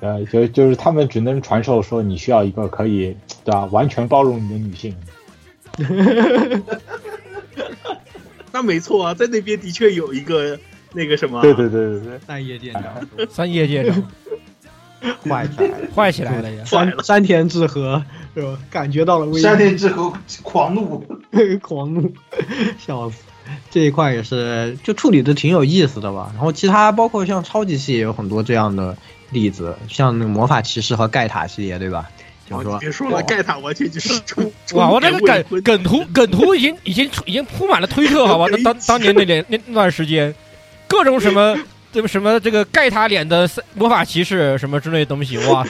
呃，就就是他们只能传授说你需要一个可以，对吧？完全包容你的女性。那没错啊，在那边的确有一个那个什么，对对对对对，三叶舰长，三叶舰长 坏起来了，坏起来了呀！山山田智和是吧？感觉到了危山田智和狂怒，狂怒，笑死！这一块也是就处理的挺有意思的吧。然后其他包括像超级系也有很多这样的例子，像那个魔法骑士和盖塔系列，对吧？就是说，别说了，盖塔完全就是 哇！我那个梗梗图梗图已经已经已经铺满了推特，好吧？当当年那年那那段时间，各种什么这个什么这个盖塔脸的魔法骑士什么之类的东西，哇！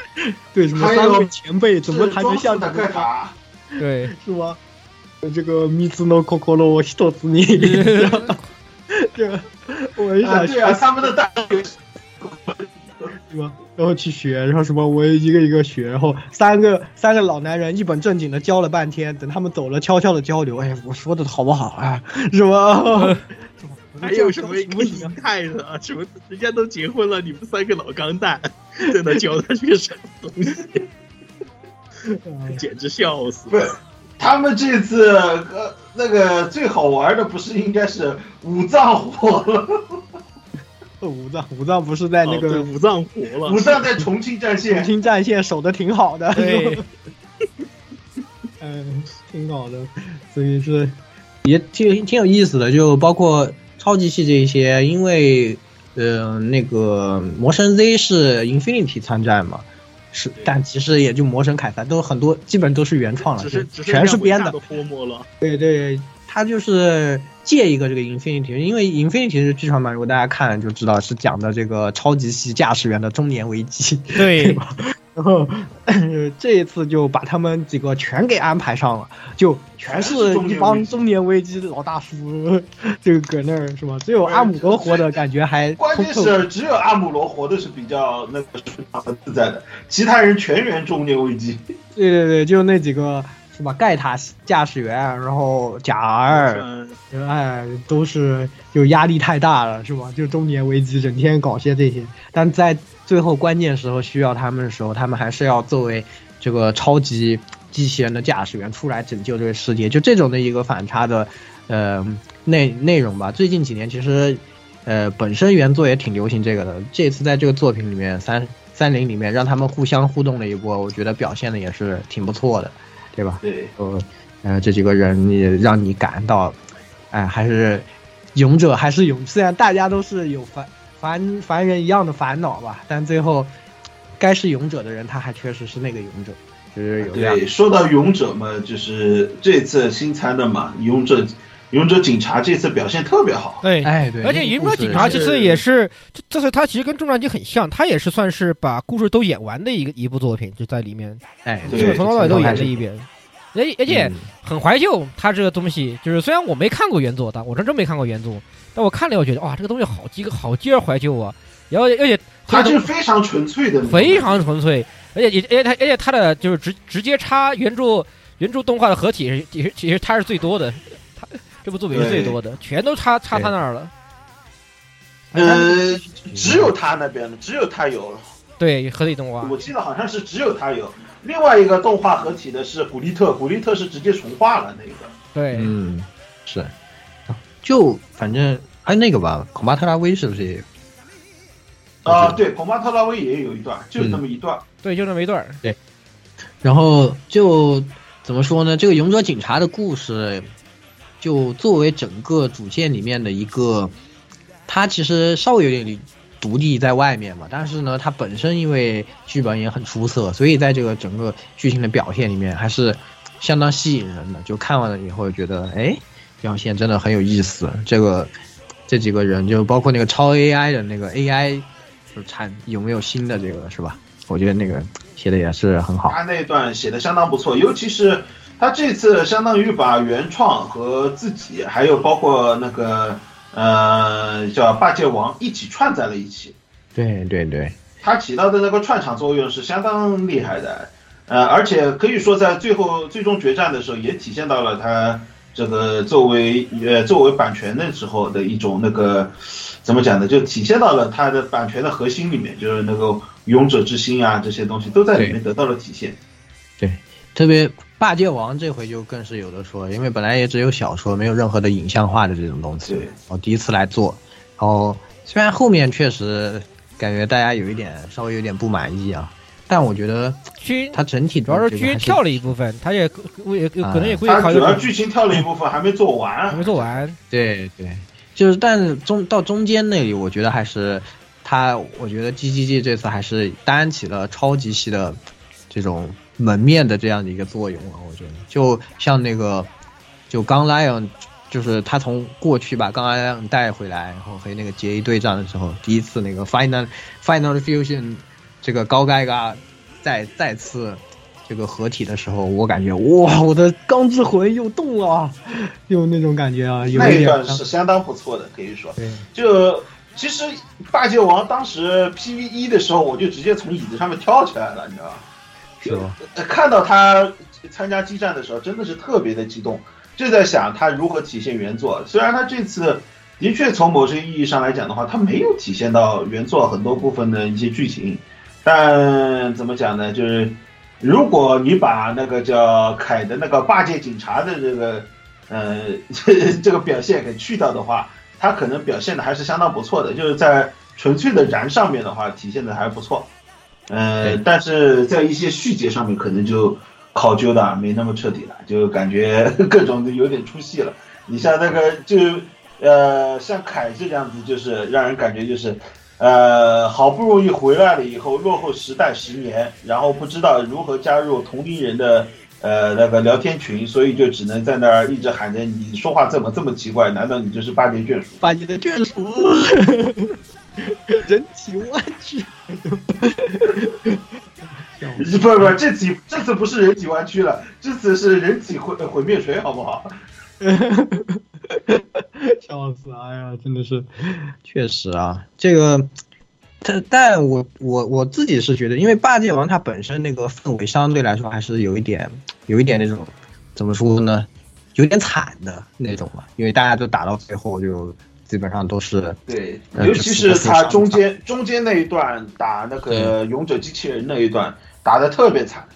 对，什么三位前辈怎么才能像盖塔？对，是吗？这个密斯诺可可罗西多斯尼，这个我也想对啊，他们的大对吧？然后去学，然后什么我一个一个学，然后三个三个老男人一本正经的教了半天，等他们走了，悄悄的交流。哎，我说的好不好啊？是吧？还有什么一个仪态的？什么人家都结婚了，你们三个老钢蛋在那教他些什么东西？简直笑死！不是，他们这次呃那个最好玩的不是应该是五脏火了？武藏，五藏不是在那个五藏活了？五藏在重庆战线，重庆战线守的挺好的，对，嗯，挺好的，所以是也挺挺有意思的。就包括超级系这一些，因为呃，那个魔神 Z 是 Infinity 参战嘛，是，但其实也就魔神凯撒都很多，基本都是原创了，是全是编的，对对。他就是借一个这个 Infinity，因为 Infinity 是剧场版，如果大家看就知道是讲的这个超级系驾驶员的中年危机，对吧？然后这一次就把他们几个全给安排上了，就全是 一帮中年危机老大叔，就搁那儿是吧？只有阿姆罗活的感觉还，关键是只有阿姆罗活的是比较那个顺畅和自在的，其他人全员中年危机。对对对，就那几个。是吧？盖塔驾驶员，然后贾儿，哎，都是就压力太大了，是吧？就中年危机，整天搞些这些，但在最后关键时候需要他们的时候，他们还是要作为这个超级机器人的驾驶员出来拯救这个世界，就这种的一个反差的，呃，内内容吧。最近几年其实，呃，本身原作也挺流行这个的，这次在这个作品里面三。三零里面让他们互相互动了一波，我觉得表现的也是挺不错的，对吧？对，呃，呃，这几个人也让你感到，哎，还是勇者还是勇，虽然大家都是有凡凡凡人一样的烦恼吧，但最后该是勇者的人，他还确实是那个勇者，就是有。对，说到勇者嘛，就是这次新参的嘛，勇者。勇者警察这次表现特别好，对，哎对，而且勇者警察这次也是，这次他其实跟重战机很像，他也是算是把故事都演完的一个一部作品，就在里面，哎，对，从头到尾都演了一遍，而而且很怀旧，他这个东西就是虽然我没看过原作但，我真真没看过原作，但我看了我觉得哇，这个东西好鸡个好鸡儿怀旧啊，然后而且它是非常纯粹的，非常纯粹，而且也而且它而且它的就是直直接插原著原著动画的合体是也是其实它是最多的，它。这部作品是最多的，全都插插他那儿了。呃，只有他那边的，只有他有。对，合体动画。我记得好像是只有他有。另外一个动画合体的是古力特，古力特是直接重画了那个。对，嗯，是。就反正还有那个吧，恐怕特拉威是不是也有？啊，对，恐怕特拉威也有一段，就那么一段。对，就那么一段。对。然后就怎么说呢？这个勇者警察的故事。就作为整个主线里面的一个，它其实稍微有点独立在外面嘛，但是呢，它本身因为剧本也很出色，所以在这个整个剧情的表现里面还是相当吸引人的。就看完了以后觉得，哎，表现真的很有意思。这个这几个人，就包括那个超 AI 的那个 AI，就产有没有新的这个是吧？我觉得那个写的也是很好。他那段写的相当不错，尤其是。他这次相当于把原创和自己，还有包括那个呃叫霸界王一起串在了一起。对对对，他起到的那个串场作用是相当厉害的，呃，而且可以说在最后最终决战的时候也体现到了他这个作为呃作为版权的时候的一种那个怎么讲呢？就体现到了他的版权的核心里面，就是那个勇者之心啊这些东西都在里面得到了体现。对，特别。霸界王这回就更是有的说，因为本来也只有小说，没有任何的影像化的这种东西，然后第一次来做，然后虽然后面确实感觉大家有一点稍微有点不满意啊，但我觉得剧它整体主要是剧跳了一部分，它也也可能也估计主要剧情跳了一部分还没做完，还没做完，对对，就是但中到中间那里，我觉得还是它，我觉得 G G G 这次还是担起了超级系的这种。门面的这样的一个作用啊，我觉得。就像那个，就刚 lion，就是他从过去把刚 lion 带回来，然后和那个杰伊对战的时候，第一次那个 final final fusion，这个高盖嘎再再次这个合体的时候，我感觉哇，我的钢之魂又动了，有那种感觉啊，那一段是相当不错的，可以说，就其实霸界王当时 PVE 的时候，我就直接从椅子上面跳起来了，你知道吧？是吧？看到他参加激战的时候，真的是特别的激动，就在想他如何体现原作。虽然他这次的确从某些意义上来讲的话，他没有体现到原作很多部分的一些剧情，但怎么讲呢？就是如果你把那个叫凯的那个霸界警察的这个呃这个表现给去掉的话，他可能表现的还是相当不错的。就是在纯粹的燃上面的话，体现的还不错。呃，但是在一些细节上面可能就考究的没那么彻底了，就感觉 各种的有点出戏了。你像那个就呃，像凯这样子，就是让人感觉就是，呃，好不容易回来了以后，落后时代十年，然后不知道如何加入同龄人的呃那个聊天群，所以就只能在那儿一直喊着你说话怎么这么奇怪？难道你就是八年眷属？八年的眷属。人体弯曲，不不，这次这次不是人体弯曲了，这次是人体毁毁灭锤，好不好？笑死！哎呀，真的是，确实啊，这个，但但我我我自己是觉得，因为霸界王它本身那个氛围相对来说还是有一点有一点那种怎么说呢，有点惨的那种吧，因为大家都打到最后就基本上都是对，呃尤其是他中间中间那一段打那个勇者机器人那一段打的特别惨。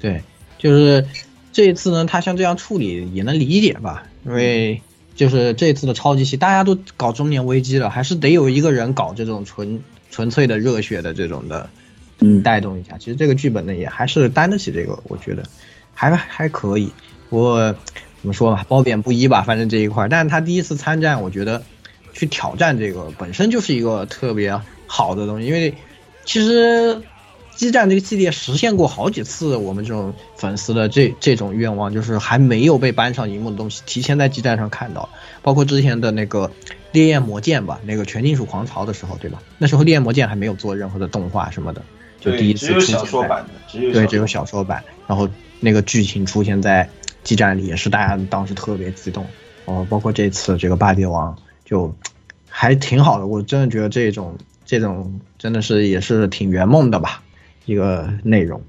对，就是这一次呢，他像这样处理也能理解吧，因为就是这次的超级系大家都搞中年危机了，还是得有一个人搞这种纯纯粹的热血的这种的，嗯，带动一下。其实这个剧本呢，也还是担得起这个，我觉得还还可以。不过怎么说吧，褒贬不一吧，反正这一块儿。但是他第一次参战，我觉得去挑战这个本身就是一个特别好的东西，因为其实激战这个系列实现过好几次我们这种粉丝的这这种愿望，就是还没有被搬上荧幕的东西，提前在激战上看到，包括之前的那个烈焰魔剑吧，那个全金属狂潮的时候，对吧？那时候烈焰魔剑还没有做任何的动画什么的，就第一次出现在小说版的对，只有小说版，然后那个剧情出现在激战里，也是大家当时特别激动。哦，包括这次这个霸帝王就还挺好的，我真的觉得这种这种真的是也是挺圆梦的吧，一个内容。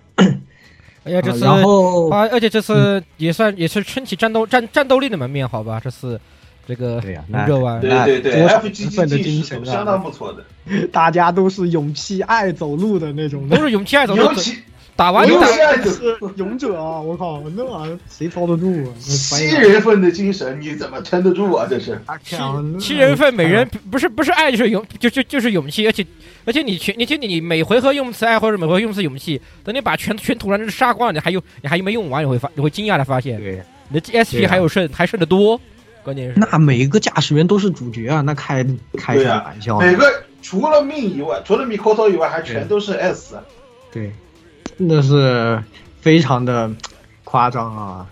哎呀，这次然后啊，而且这次也算也是撑起战斗战战斗力的门面，好吧？这次这个对呀龙舟湾，对对对多少，FGG 的精神啊相当不错的。大家都是勇气爱走路的那种的，都是勇气爱走路尤其打完打尤其爱走是 勇者啊！我靠，那玩意儿谁操得住啊？七人份的精神，你怎么撑得住啊？这是七七人份，每人不是不是爱就是勇，就就就是勇气，而且而且你全，而且你每回合用次爱或者每回合用次勇气，等你把全全土人杀光了，你还有你还没用完，你会发你会惊讶的发现，对，你的 SP 还有剩还剩的多，关键是那每一个驾驶员都是主角啊！那开开什么玩笑？，每个除了命以外，除了米 Koto 以外，还全都是 S。对，真的是非常的夸张啊，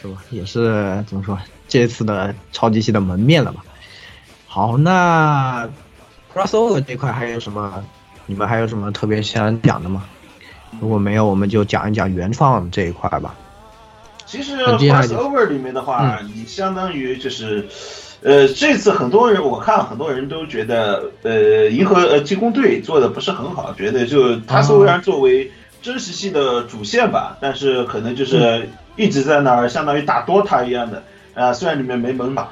是吧？也是怎么说，这次的超级系的门面了吧？好，那 crossover 这块还有什么？你们还有什么特别想讲的吗？如果没有，我们就讲一讲原创这一块吧。其实那接下来就 crossover 里面的话，嗯你相当于就是，呃，这次很多人我看很多人都觉得，呃，银河呃技工队做的不是很好，觉得就他虽然作为真实系的主线吧，但是可能就是一直在那儿，相当于打 DOTA 一样的，啊、虽然里面没门马。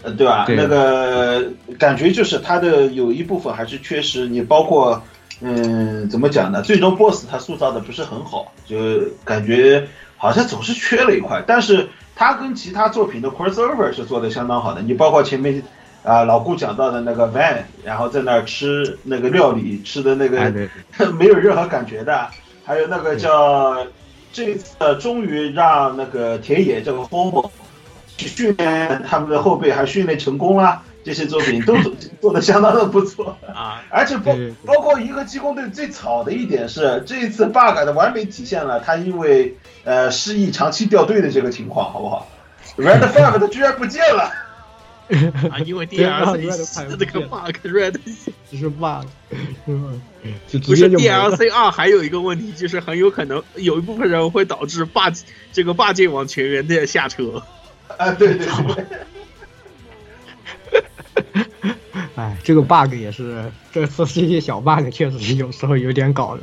呃，对吧？对那个感觉就是它的有一部分还是缺失，你包括，嗯，怎么讲呢？最终 BOSS 他塑造的不是很好，就感觉好像总是缺了一块。但是他跟其他作品的 crossover 是做的相当好的，你包括前面啊、老顾讲到的那个 Van，然后在那儿吃那个料理，吃的那个、哎 没有任何感觉的，还有那个叫这次终于让那个田野这个 Homo 去训练他们的后辈，还训练成功了，这些作品都做做的相当的不错啊，而且包包括银河机工队最草的一点是，这一次 bug 的完美体现了他因为呃失忆长期掉队的这个情况，好不好？Red Five 他居然不见了。啊，因为 DLC 的那个 bug Red 只是 bug，不是 DLC 二还有一个问题，就是很有可能有一部分人会导致霸这个霸界网全员的下车。啊，对对对，哎，这个 bug 也是这次这些小 bug 确实是有时候有点搞的，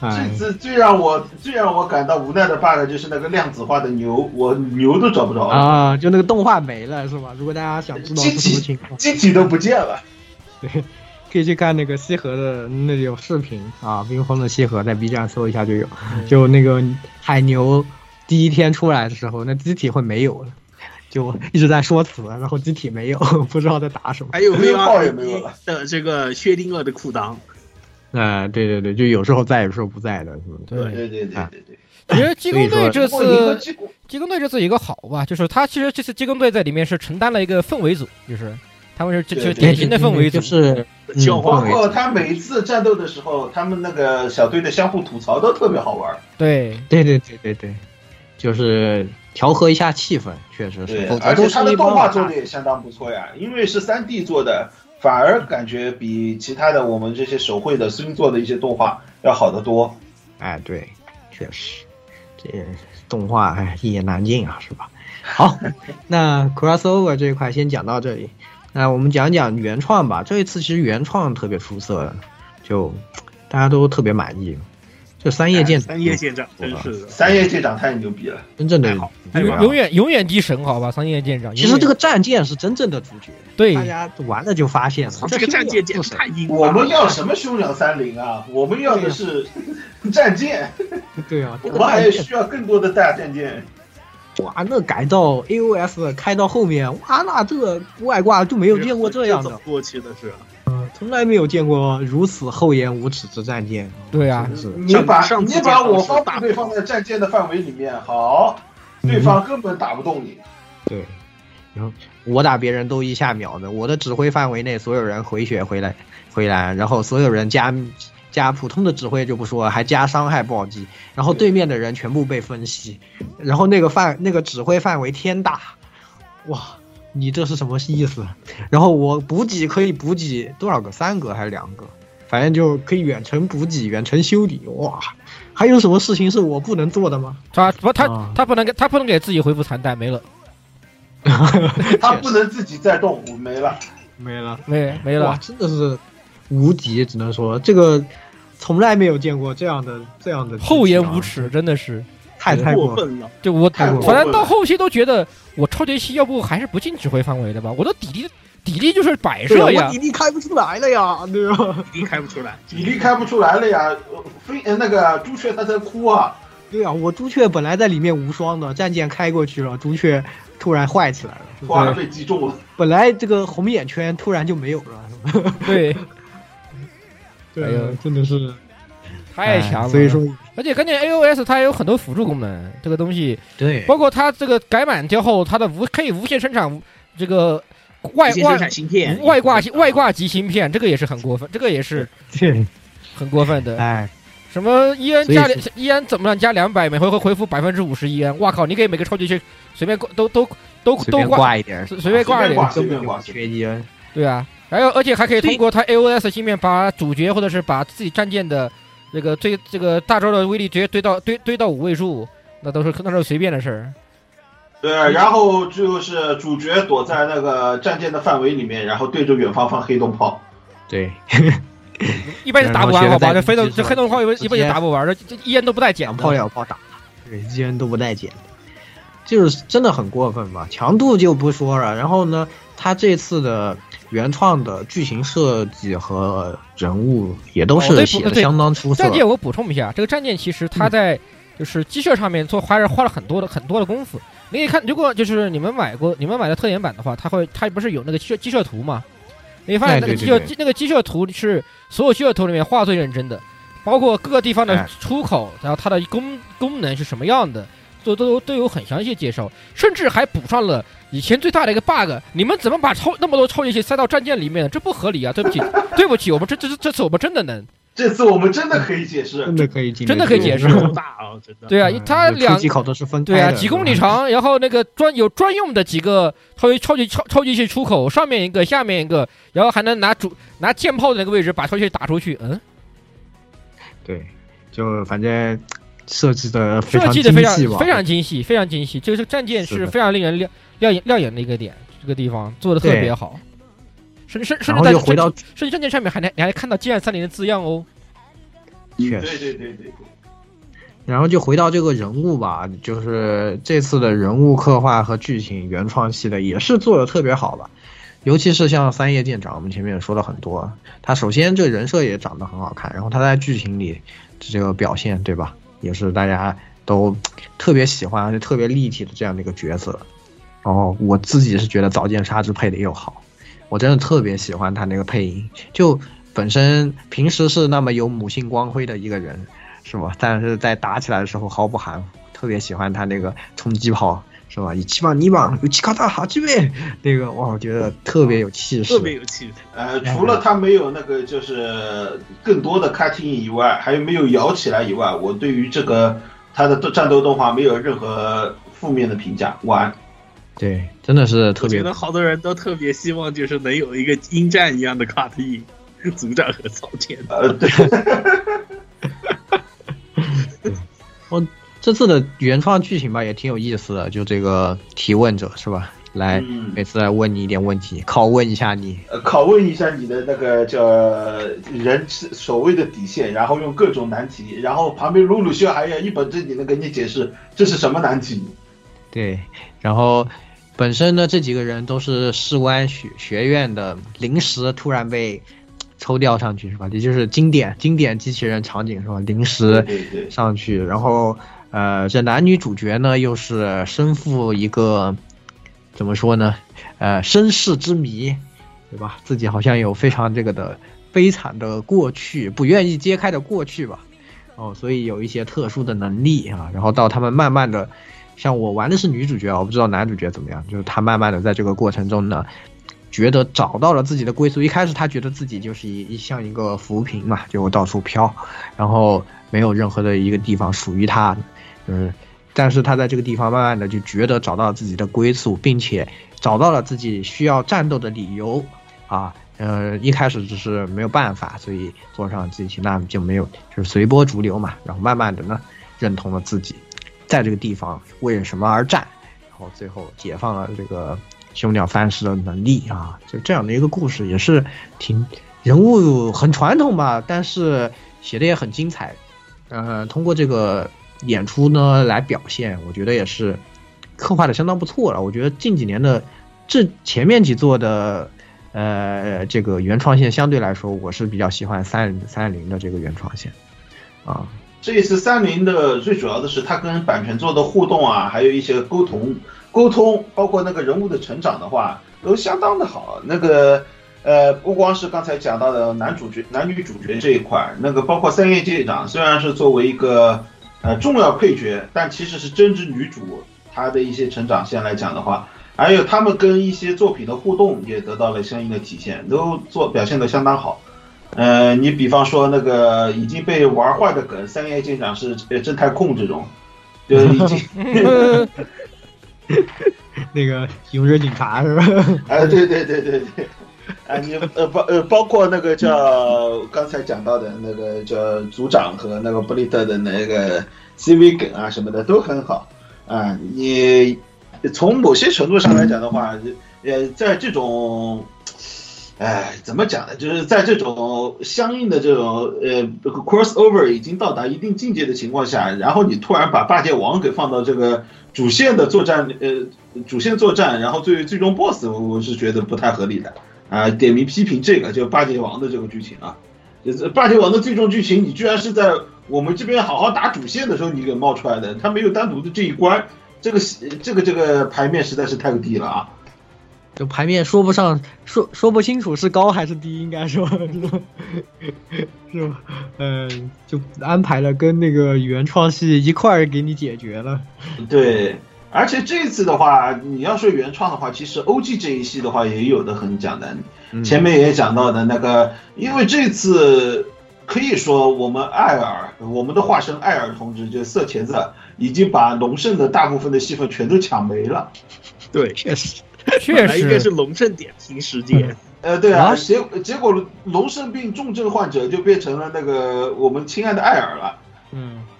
哎这，次最让我最让我感到无奈的 bug 就是那个量子化的牛，我牛都找不着了，啊，就那个动画没了是吧？如果大家想知道机是什么体情况，机体都不见了。对，可以去看那个西河的那有视频啊，冰封的西河在 B 站搜一下就有，就那个海牛第一天出来的时候，那机体会没有了。就一直在说词，然后机体没有，不知道在打什么。还有没有炮也 VR 没有了的这个薛定谔的裤裆，啊、对对对，就有时候在，有时候不在的，是不是？对对对对对对。其实 机工队这次机工队这次有一个好吧，就是他其实这次机工队在里面是承担了一个氛围组，就是他们是就典型的氛围组，就是嗯包括他每一次战斗的时候，他们那个小队的相互吐槽都特别好玩。对对对对对对，就是调和一下气氛，确实是，而且他的动画做的也相当不错呀，因为是三 D 做的，反而感觉比其他的我们这些手绘的新做的一些动画要好得多。哎，对，确实，这动画哎一言难尽啊，是吧？好，那 crossover 这一块先讲到这里，那我们讲讲原创吧。这一次其实原创特别出色，就大家都特别满意。就三叶舰长，三叶舰长真是的，三叶舰长太牛逼了，真正的永永远永远的神，好吧？三叶舰长。其实这个战舰是真正的主角，对大家玩了就发现了，这个战舰简直太硬了。我们要什么凶两三零啊？我们要的是战舰。对啊，我们还需要更多的大战舰。哇，那改到 AOS 开到后面，哇，那这个外挂就没有见过这样的，过去的是。从来没有见过如此厚颜无耻之战舰。对啊，你把你把我方部队放在战舰的范围里面，好，对方根本打不动你。对，然后我打别人都一下秒的，我的指挥范围内所有人回血回来回来，然后所有人加加普通的指挥就不说，还加伤害暴击，然后对面的人全部被分析，然后那个范那个指挥范围天大，哇！你这是什么意思？然后我补给可以补给多少个？三个还是两个？反正就可以远程补给、远程修理。哇，还有什么事情是我不能做的吗？他不，他他不能给他不能给自己恢复残弹，没了。他不能自己再动，没了，没了，没没了。哇，真的是无敌，只能说这个从来没有见过这样的这样的厚颜无耻，真的是。太太过分了！就我反正到后期都觉得，我超级系要不还是不进指挥范围的吧？我的底力底力就是摆设呀，我底力开不出来了呀，对吧？底力开不出来，底力开不出来了呀！飞那个朱雀他在哭啊！对啊，我朱雀本来在里面无双的，战舰开过去了，朱雀突然坏起来了，突然被击中了。本来这个红眼圈突然就没有了，对，对呀，真的是太强了，所以说。而且关键 AOS 它还有很多辅助功能，这个东西对，包括它这个改版之后，它的无可以无限生产这个外挂芯片、外挂外挂级芯片，这个也是很过分，这个也是很过分 的。哎，什么 EN 加两 EN 怎么样加两百，每回合回复百分之五十 EN，哇靠！你给每个超级去随便挂都都都都挂一点，随便挂一点，随便挂缺 EN。对啊，还有而且还可以通过它 AOS 芯片把主角或者是把自己战舰的。这个最这个大招的威力直接堆到堆堆到五位数，那都是那都是随便的事儿。对，然后就是主角躲在那个战舰的范围里面，然后对着远方放黑洞炮。对，一般是打不完好吧？这飞洞这黑洞炮一般一般也打不完，这这一烟都不带减，炮两炮打，对，一烟都不带减，就是真的很过分吧？强度就不说了，然后呢，他这次的。原创的剧情设计和人物也都是写的相当出色。战舰我补充一下，这个战舰其实它在就是机设上面做花是花了很多的很多的功夫。你可以看，如果就是你们买过你们买的特点版的话，它会它不是有那个机设机设图吗？你发现那个机设那个机设图是所有机设图里面画最认真的，包括各个地方的出口，然后它的功功能是什么样的，都都都有很详细介绍，甚至还补上了。以前最大的一个 bug，你们怎么把超那么多超级系塞到战舰里面？这不合理啊！对不起，对不起，我们这这这次我们真的能，这次我们真的可以解释，真的可以，真的可以解释。大啊，真的。对啊，它两口都是分对啊，几公里长，然后那个专有专用的几个超级超级超超级系出口，上面一个，下面一个，然后还能拿主拿舰炮的那个位置把超级打出去。嗯，对，就反正。设计的设计的非常非常精细，非常精细。这个战舰是非常令人亮亮眼亮眼的一个点，这个地方做的特别好。甚至甚甚至在回到甚至战舰上面还能你还看到 G 二三零的字样哦。确实，对对对对。然后就回到这个人物吧，就是这次的人物刻画和剧情原创系的也是做的特别好吧。尤其是像三叶舰长，我们前面也说了很多，他首先这人设也长得很好看，然后他在剧情里这个表现，对吧？也是大家都特别喜欢，而且特别立体的这样的一个角色。然后我自己是觉得早见沙织配的又好，我真的特别喜欢他那个配音。就本身平时是那么有母性光辉的一个人，是吧？但是在打起来的时候毫不含糊，特别喜欢他那个冲击炮，是吧？一七棒泥棒，有七卡大哈基贝，那个哇，我觉得特别有气势，特别有气势。呃，除了他没有那个就是更多的 cutting 以外，还有没有摇起来以外，我对于这个他的战斗动画没有任何负面的评价。完。对，真的是特别。我觉得好多人都特别希望，就是能有一个鹰战一样的 cutting，组长和操剑。呃，对。我这次的原创剧情吧，也挺有意思的。就这个提问者是吧？来嗯每次来问你一点问题，拷问一下你。呃，拷问一下你的那个叫人所谓的底线，然后用各种难题，然后旁边鲁鲁修还要一本正经的给你解释这是什么难题。对，然后本身呢，这几个人都是士官学学院的，临时突然被抽调上去是吧？也就是经典经典机器人场景是吧？临时对对上去，然后呃，这男女主角呢又是身负一个怎么说呢？呃，身世之谜，对吧？自己好像有非常这个的悲惨的过去，不愿意揭开的过去吧。哦，所以有一些特殊的能力啊，然后到他们慢慢的，像我玩的是女主角，我不知道男主角怎么样，就是他慢慢的在这个过程中呢，觉得找到了自己的归宿。一开始他觉得自己就是一一像一个浮萍嘛，就到处飘，然后没有任何的一个地方属于他，就是，但是他在这个地方慢慢的就觉得找到了自己的归宿，并且找到了自己需要战斗的理由啊。呃，一开始只是没有办法，所以坐上机器，那就没有，就是随波逐流嘛。然后慢慢的呢，认同了自己在这个地方为什么而战，然后最后解放了这个凶鸟范式的能力啊，就这样的一个故事，也是挺人物很传统吧，但是写的也很精彩。呃，通过这个演出呢来表现，我觉得也是刻画的相当不错了。我觉得近几年的这前面几座的。呃，这个原创线相对来说，我是比较喜欢三三零的这个原创线，啊，这一次三菱的最主要的是它跟版权做的互动啊，还有一些沟通沟通，包括那个人物的成长的话，都相当的好。那个呃，不光是刚才讲到的男主角、男女主角这一块，那个包括三叶舰长，虽然是作为一个呃重要配角，但其实是真知女主，她的一些成长线来讲的话。还有他们跟一些作品的互动也得到了相应的体现，都做表现的相当好。呃，你比方说那个已经被玩坏的梗，三叶舰长是呃正太控这种，就已经 那个勇者警察是吧？哎，对对对对对，啊，你呃包呃包括那个叫刚才讲到的那个叫组长和那个布利特的那个 CV 梗啊什么的都很好啊，你。从某些程度上来讲的话，呃，在这种，哎，怎么讲呢？就是在这种相应的这种呃 crossover 已经到达一定境界的情况下，然后你突然把霸界王给放到这个主线的作战，呃，主线作战，然后最最终 boss，我是觉得不太合理的啊，点名批评这个就霸界王的这个剧情啊，就是霸界王的最终剧情，你居然是在我们这边好好打主线的时候你给冒出来的，他没有单独的这一关。这个这个这个牌面实在是太低了啊！就牌面说不上，说说不清楚是高还是低，应该说是吧？嗯，就安排了跟那个原创系一块儿给你解决了。对，而且这次的话，你要说原创的话，其实 OG 这一系的话也有的很讲的。前面也讲到的那个，因为这次可以说我们艾尔，我们的化身艾尔同志，就色茄子。已经把龙胜的大部分的戏份全都抢没了。对，确实，确实应该是龙胜点评时间。呃，对啊，结结果龙胜病重症患者就变成了那个我们亲爱的艾尔了。嗯，对，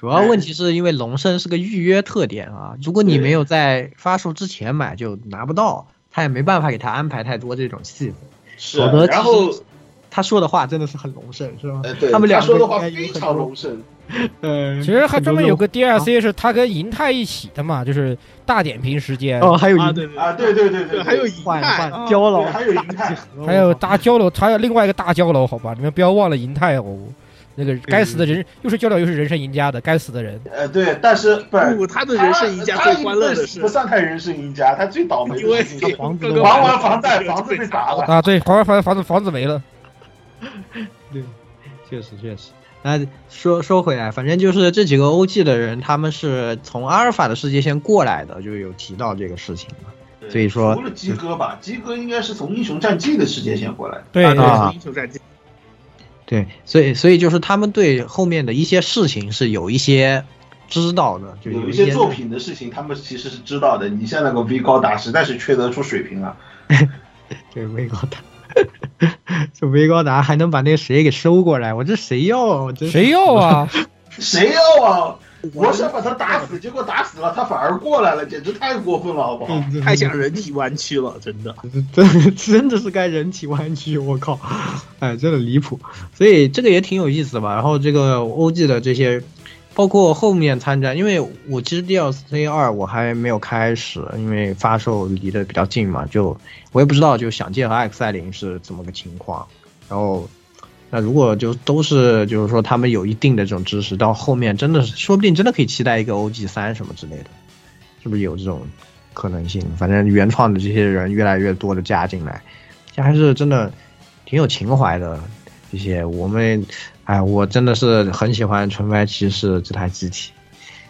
主要问题是因为龙胜是个预约特点啊，如果你没有在发售之前买，就拿不到，他也没办法给他安排太多这种戏份。是，啊然后他说的话真的是很龙胜，是吧？呃，对，他们俩说的话非常龙胜。嗯，其实还专门有个 DLC 是他跟银泰一起的嘛，就是大点评时间。哦，还有银啊，对啊，对对对对，还有银泰交楼，还有银泰，还有大交楼，还有另外一个大交楼，好吧，你们不要忘了银泰哦。那个该死的人，又是交流又是人生赢家的，该死的人。呃，对，但是不，他的人生赢家最欢乐的是不算太人生赢家，他最倒霉的是房子还完房贷，房子被砸了啊，对，还完房房子房子没了。对，确实确实。那说说回来，反正就是这几个 OG 的人，他们是从阿尔法的世界线过来的，就有提到这个事情嘛。所以说，除了鸡哥吧，鸡哥应该是从英雄战记的世界线过来的。对啊，英雄战记。对，所以所以就是他们对后面的一些事情是有一些知道的，就有一些作品的事情，他们其实是知道的。你像那个 V 高达，实在是缺德出水平啊。对 V 高达。这 V 高达还能把那谁给收过来？我这谁要？我这谁要啊？谁要啊？我想把他打死，结果打死了，他反而过来了，简直太过分了，好不好？太像人体弯曲了，真的。真真的是该人体弯曲，我靠！哎，真的离谱。所以这个也挺有意思的吧。然后这个 OG 的这些，包括后面参战，因为我其实 DLC 二我还没有开始，因为发售离得比较近嘛，就我也不知道就想见和艾克赛林是怎么个情况。然后，那如果就都是就是说他们有一定的这种知识，到后面真的是说不定真的可以期待一个 OG 三什么之类的，是不是有这种可能性？反正原创的这些人越来越多的加进来，这还是真的挺有情怀的。这些我们，哎，我真的是很喜欢纯白骑士这台机体，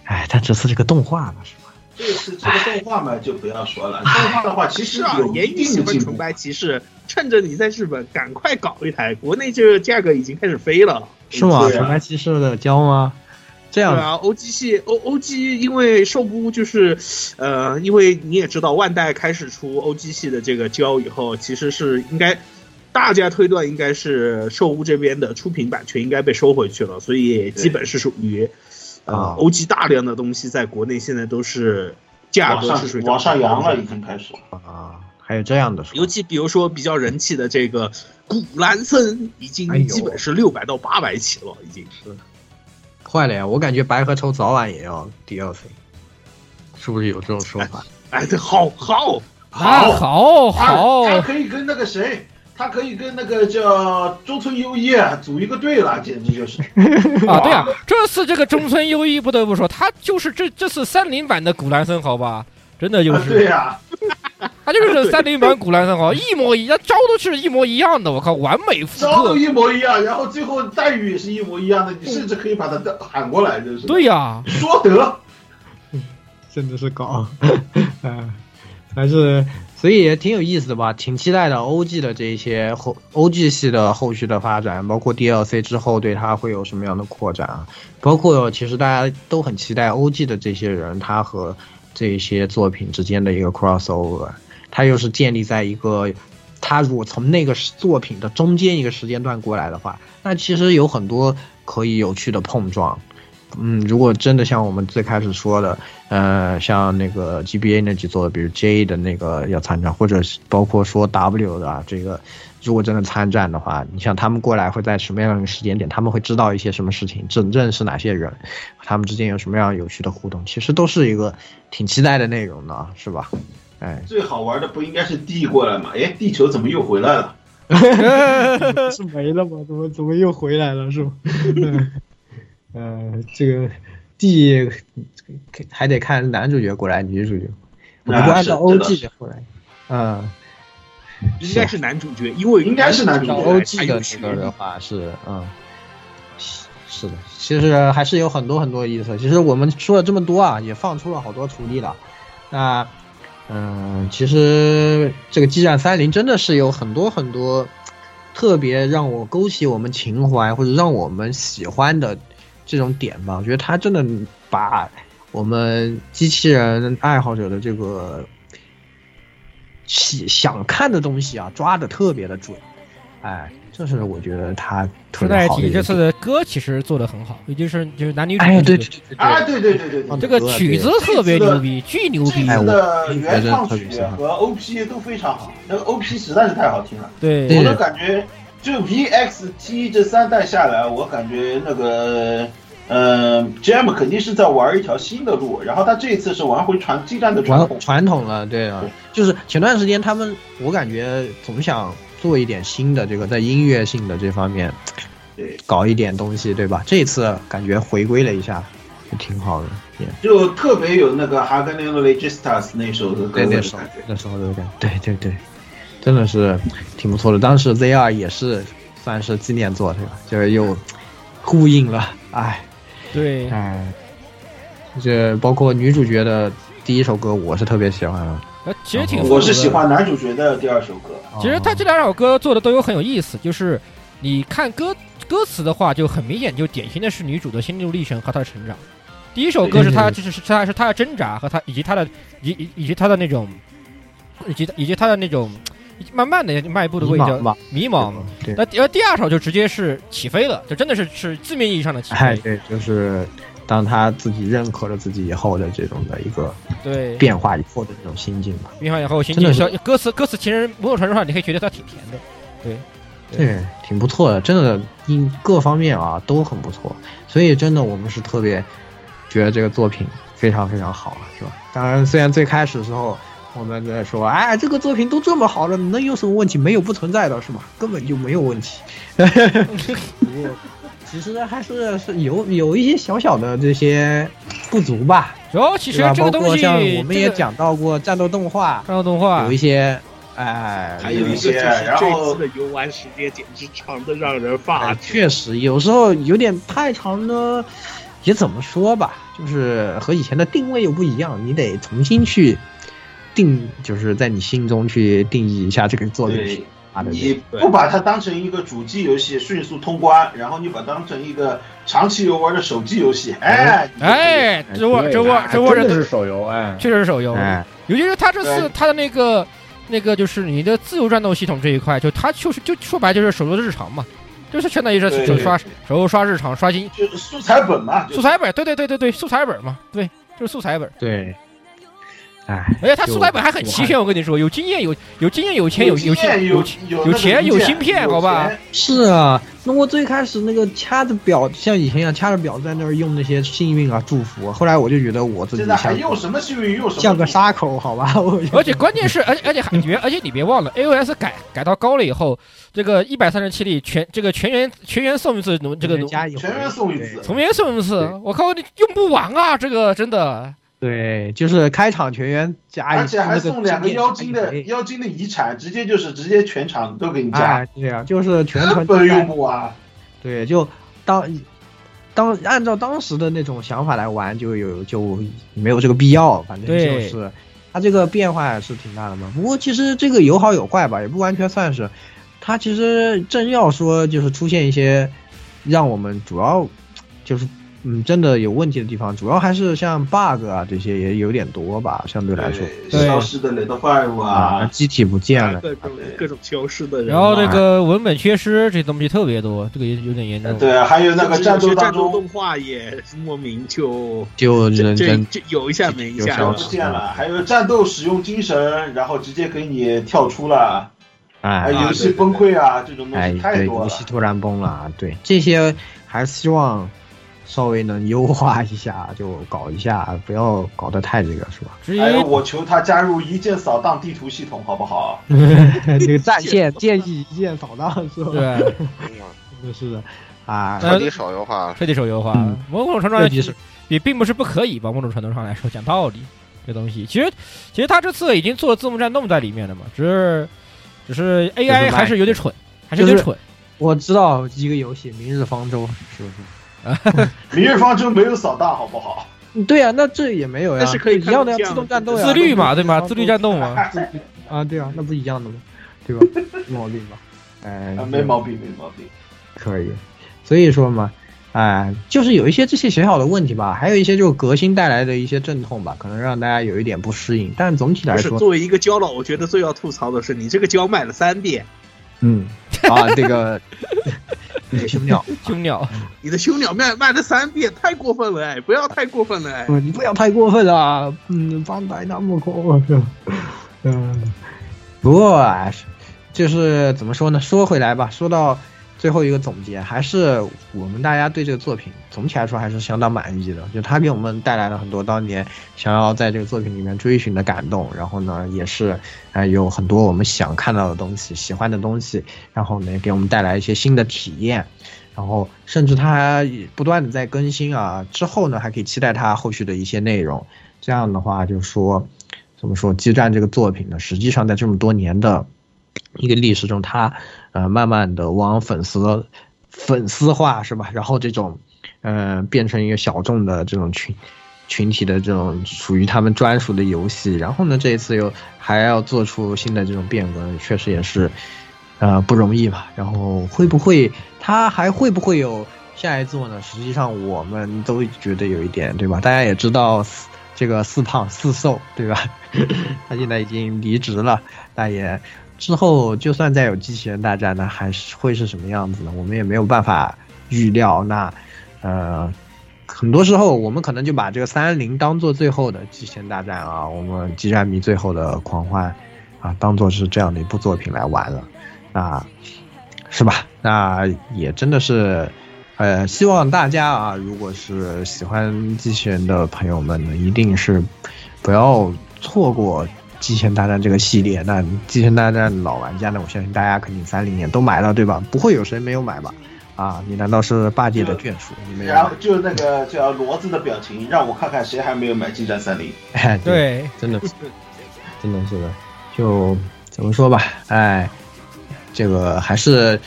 哎，但这次这个动画了是？这次这个动画嘛，就不要说了。动画的话，其实啊有，言一语喜欢纯定的进步。白骑士，趁着你在日本，赶快搞一台，国内这个价格已经开始飞了。是吗？纯白骑士的胶吗？这样对啊，OG 系 O OG 因为受不就是，呃，因为你也知道，万代开始出 OG 系的这个胶以后，其实是应该大家推断应该是兽屋这边的出品版权应该被收回去了，所以基本是属于呃啊 OG 大量的东西在国内现在都是价格是水涨往上扬了，已经开始。啊，还有这样的说尤其比如说比较人气的这个古兰森，已经基本是六百到八百起了，已经是。坏了呀！我感觉白河抽早晚也要 DLC，是不是有这种说法？哎，这好好好好好他可以跟那个谁，他可以跟那个叫中村优一啊组一个队了，简直就是。啊，对啊，这次这个中村优一不得不说，他就是这这次三零版的古兰森，好吧，真的就啊是，对呀、他就是这三零版古兰森，好，一模一样，招都是一模一样的，我靠，完美复刻。招都一模一样，然后最后待遇也是一模一样的，你甚至可以把他喊过来，就是。对呀、说得。真的是搞，嗯，还是所以也挺有意思的吧，挺期待的 OG 的这一些后 OG 系的后续的发展，包括 DLC 之后对它会有什么样的扩展啊，包括其实大家都很期待 OG 的这些人他和这些作品之间的一个 crossover，他又是建立在一个。他如果从那个作品的中间一个时间段过来的话，那其实有很多可以有趣的碰撞。嗯，如果真的像我们最开始说的，呃，像那个 GBA 那几座，比如 J 的那个要参战，或者是包括说 W 的啊，这个如果真的参战的话，你像他们过来会在什么样的时间点，他们会知道一些什么事情，真正是哪些人，他们之间有什么样有趣的互动，其实都是一个挺期待的内容的，是吧？哎，最好玩的不应该是 D 过来吗？哎，地球怎么又回来了？是没了吗？怎么怎么又回来了？是吧？嗯呃，这个 D 还得看男主角过来，女主角，我们就按照啊是 OG 的过来。嗯，应该是男主角，因为应该是男主角照才 OG 的趣这个的话是，嗯，是是的，其实还是有很多很多意思。其实我们说了这么多啊，也放出了好多厨力了。那，嗯，其实这个激战三零真的是有很多很多特别让我勾起我们情怀或者让我们喜欢的这种点吧。我觉得他真的把我们机器人爱好者的这个喜想看的东西啊抓的特别的准，哎，这是我觉得他特别好的一个提这次的歌其实做的很好，也就是就是男女主哎，对这个对对对啊，对对对对对，这个曲子特别牛逼，巨牛逼这。次的原哎我创特别喜欢曲和 OP 都非常好，那个 OP 实在是太好听了。对我都感觉就 VXT 这三代下来，我感觉那个。嗯，GM 肯定是在玩一条新的路，然后他这一次是玩回传激战的传统传。统了，对啊，就是前段时间他们，我感觉总想做一点新的，这个在音乐性的这方面，对，搞一点东西，对吧？这次感觉回归了一下，就挺好的，也就特别有那个 Hagen Legistas 那首的歌那时候的感觉。那时候的感觉，对对对，真的是挺不错的。当时 ZR 也是算是纪念作，对吧？就是又呼应了，哎。对，哎，这包括女主角的第一首歌，我是特别喜欢的。呃，其实挺我是喜欢男主角的第二首歌。其实他这两首歌做的都有很有意思，就是你看歌歌词的话，就很明显就典型的是女主的心路历程和她的成长。第一首歌是她就是是她是她的挣扎和她以及她的以以以及她的那种，以及以及她的那种慢慢的迈步的位置迷茫迷茫。对那呃第二首就直接是起飞了，就真的是是字面意义上的起哎，飞。对，就是当他自己认可了自己以后的这种的一个对变化以后的这种心境吧。变化以后，心境小歌词歌词其实某种程度上你可以觉得它挺甜的，对。对，挺不错的，真的，因各方面啊都很不错，所以真的我们是特别觉得这个作品非常非常好啊，是吧？当然，虽然最开始的时候我们在说，哎，这个作品都这么好了，能有什么问题？没有不存在的，是吗？根本就没有问题。不过，其实还是是有有一些小小的这些不足吧。主要，其实这个东西，包括像我们也讲到过战斗动画，战斗动画有一些，哎，还有一些就是这次的游玩时间简直长的让人发啊，确实有时候有点太长呢，也怎么说吧，就是和以前的定位又不一样，你得重新去定，就是在你心中去定义一下这个作品。你不把它当成一个主机游戏迅速通关，然后你把它当成一个长期游玩的手机游戏，哎哎，这我这我这我真的是手游哎，确实是手游，哎。尤其是他这次他的那个那个就是你的自由战斗系统这一块，就他就是就说白就是手游的日常嘛，就是相当于是手刷手游刷日常刷新就是素材本嘛，素材本，对对对对对，素材本嘛，对，就是素材本。对，哎，而且他就素材本还很齐全，我跟你说，有经验，有有经验，有钱，有有钱有有有钱，有芯片，好吧？是啊，那我最开始那个掐着表，像以前一样掐着表在那儿用那些幸运啊、祝福啊，后来我就觉得我自己现在还像用什么幸运用什么？像个沙口，好吧？我而且关键是，而且而且还你别，而且你别忘了，AOS 改改到高了以后，这个一百三十七里全这个全员全员送一次农这个全员送一次，全员送一次，我靠，你用不完啊！这个真的，对，就是开场全员加一，而且还送两个妖精的妖精的遗产，直接就是直接全场都给你加哎，，对啊，就是全根 程本用不完。对，就当当按照当时的那种想法来玩，就有就没有这个必要。反正就是它这个变化还是挺大的嘛。不过其实这个有好有坏吧，也不完全算是。它其实真要说就是出现一些让我们主要就是嗯真的有问题的地方，主要还是像 bug 啊这些也有点多吧，相对来说。对消失的 Let Five 啊，机体不见了。各种各种消失的人啊，然后这个文本缺失这东西特别多，这个也有点严重。对啊，还有那个战斗战斗中动画也莫名就就这这认真这有一下没一下不见了，还有战斗使用精神，然后直接给你跳出了，哎游戏崩溃啊，这种东哎，西太对，多了。游戏突然崩了啊！对，这些还是希望稍微能优化一下，就搞一下，不要搞得太这个，是吧？至于还有我求他加入一键扫荡地图系统，好不好？这个战线 建议一键扫荡，是吧？对，真 的是的啊，彻底手游化了。彻底手游化，嗯某种程度上彻底是也并不是不可以吧。某种程度上来说，讲道理，这东西其实其实他这次已经做了字幕战斗在里面了嘛，只是只是 AI 还是有点蠢，还是有点蠢。我知道一个游戏《明日方舟》，是不是？明日方舟没有扫荡，好不好？对呀、那这也没有呀，但是可以一样的呀，自动战斗呀，自律嘛，对吗？自律战斗嘛。啊，对啊，那不一样的吗？对吧？没毛病吧？哎啊，，没毛病，没毛病。可以，所以说嘛，哎，就是有一些这些小小的问题吧，还有一些就是革新带来的一些阵痛吧，可能让大家有一点不适应。但总体来说，作为一个胶佬，我觉得最要吐槽的是你这个胶卖了三遍，嗯，啊，这个这个凶鸟，胸鸟，你的胸鸟卖卖了三遍，太过分了哎！不要太过分了哎！嗯，你不要太过分了，嗯，方白那么过分，嗯，不过啊，就是怎么说呢？说回来吧，说到最后一个总结，还是我们大家对这个作品总体来说还是相当满意的。就他给我们带来了很多当年想要在这个作品里面追寻的感动，然后呢，也是呃有很多我们想看到的东西、喜欢的东西，然后呢，给我们带来一些新的体验。然后甚至它不断的在更新啊，之后呢还可以期待它后续的一些内容。这样的话，就说怎么说，激战这个作品呢，实际上在这么多年的一个历史中，它呃慢慢的往粉丝粉丝化是吧？然后这种呃变成一个小众的这种群群体的这种属于他们专属的游戏。然后呢，这一次又还要做出新的这种变革，确实也是呃不容易吧。然后会不会他还会不会有下一座呢？实际上我们都觉得有一点，对吧？大家也知道四这个四胖四瘦，对吧？他现在已经离职了，那也之后就算再有机器人大战呢，还是会是什么样子呢？我们也没有办法预料。那呃，很多时候我们可能就把这个三零当做最后的机器人大战啊，我们激战迷最后的狂欢啊，当做是这样的一部作品来玩了，那是吧？那也真的是，呃，希望大家啊，如果是喜欢机器人的朋友们呢，一定是不要错过。机器人大战这个系列，那机器人大战老玩家呢？我相信大家肯定三零年都买了，对吧？不会有谁没有买吧？啊，你难道是八戒的眷属？你没有？然后就那个叫骡子的表情，让我看看谁还没有买激战三零。哎，对，真的是，真的是的。就怎么说吧，哎，这个还是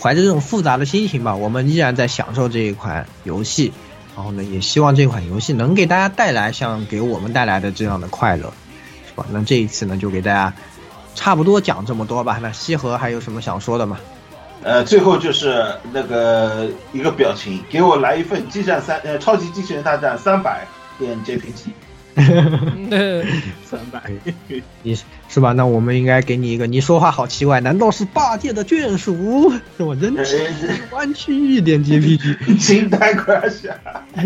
怀着这种复杂的心情吧，我们依然在享受这一款游戏，然后呢，也希望这款游戏能给大家带来像给我们带来的这样的快乐。那这一次呢，就给大家差不多讲这么多吧。那西河还有什么想说的吗？呃，最后就是那个一个表情，给我来一份《激战三》呃，《超级机器人大战三百》点 JPG。三百，你是吧？那我们应该给你一个，你说话好奇怪，难道是八戒的眷属？是我人体弯曲一点 JPG，心太快下。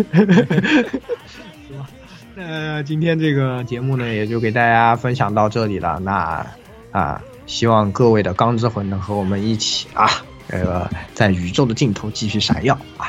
那今天这个节目呢，也就给大家分享到这里了。那啊，希望各位的钢之魂能和我们一起啊，这个在宇宙的尽头继续闪耀啊！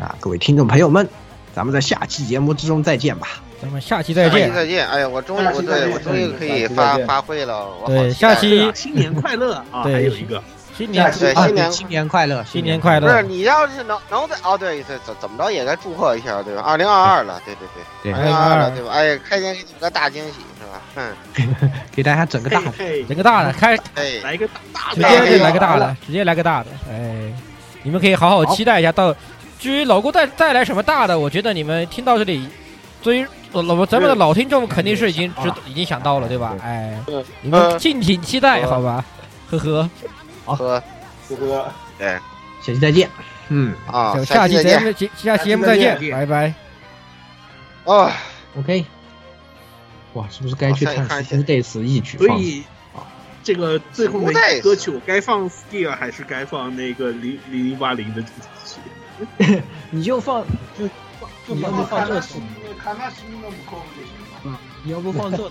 啊，各位听众朋友们，咱们在下期节目之中再见吧。咱们下期再见。下期再见。哎呀，我终于，我对我终于可以发发挥了。对，下期新年快乐啊！还有一个。新年对新年新年快乐，新年快乐！不是你要是能能在哦，对对，怎怎么着也该祝贺一下，对吧？二零二二了，对对对，二零二二了，对吧？哎，开年给你们个大惊喜，是吧？嗯，给大家整个大的，整个大的，开，哎，来一个大，直接来个大的，直接来个大的，哎，你们可以好好期待一下。到至于老郭带带来什么大的，我觉得你们听到这里，作为老咱们的老听众肯定是已经知已经想到了，对吧？哎，你们敬请期待，好吧？呵呵，好。哥哥，对，下期再见。嗯啊，下期节目下期节目再见，拜拜。啊，OK。哇，是不是该去看《School Days》一曲所以，这个最后的歌曲，我该放《Still》还是该放那个零零零八零的主题曲？你就放，就你要不放这首，嗯，你要不放这。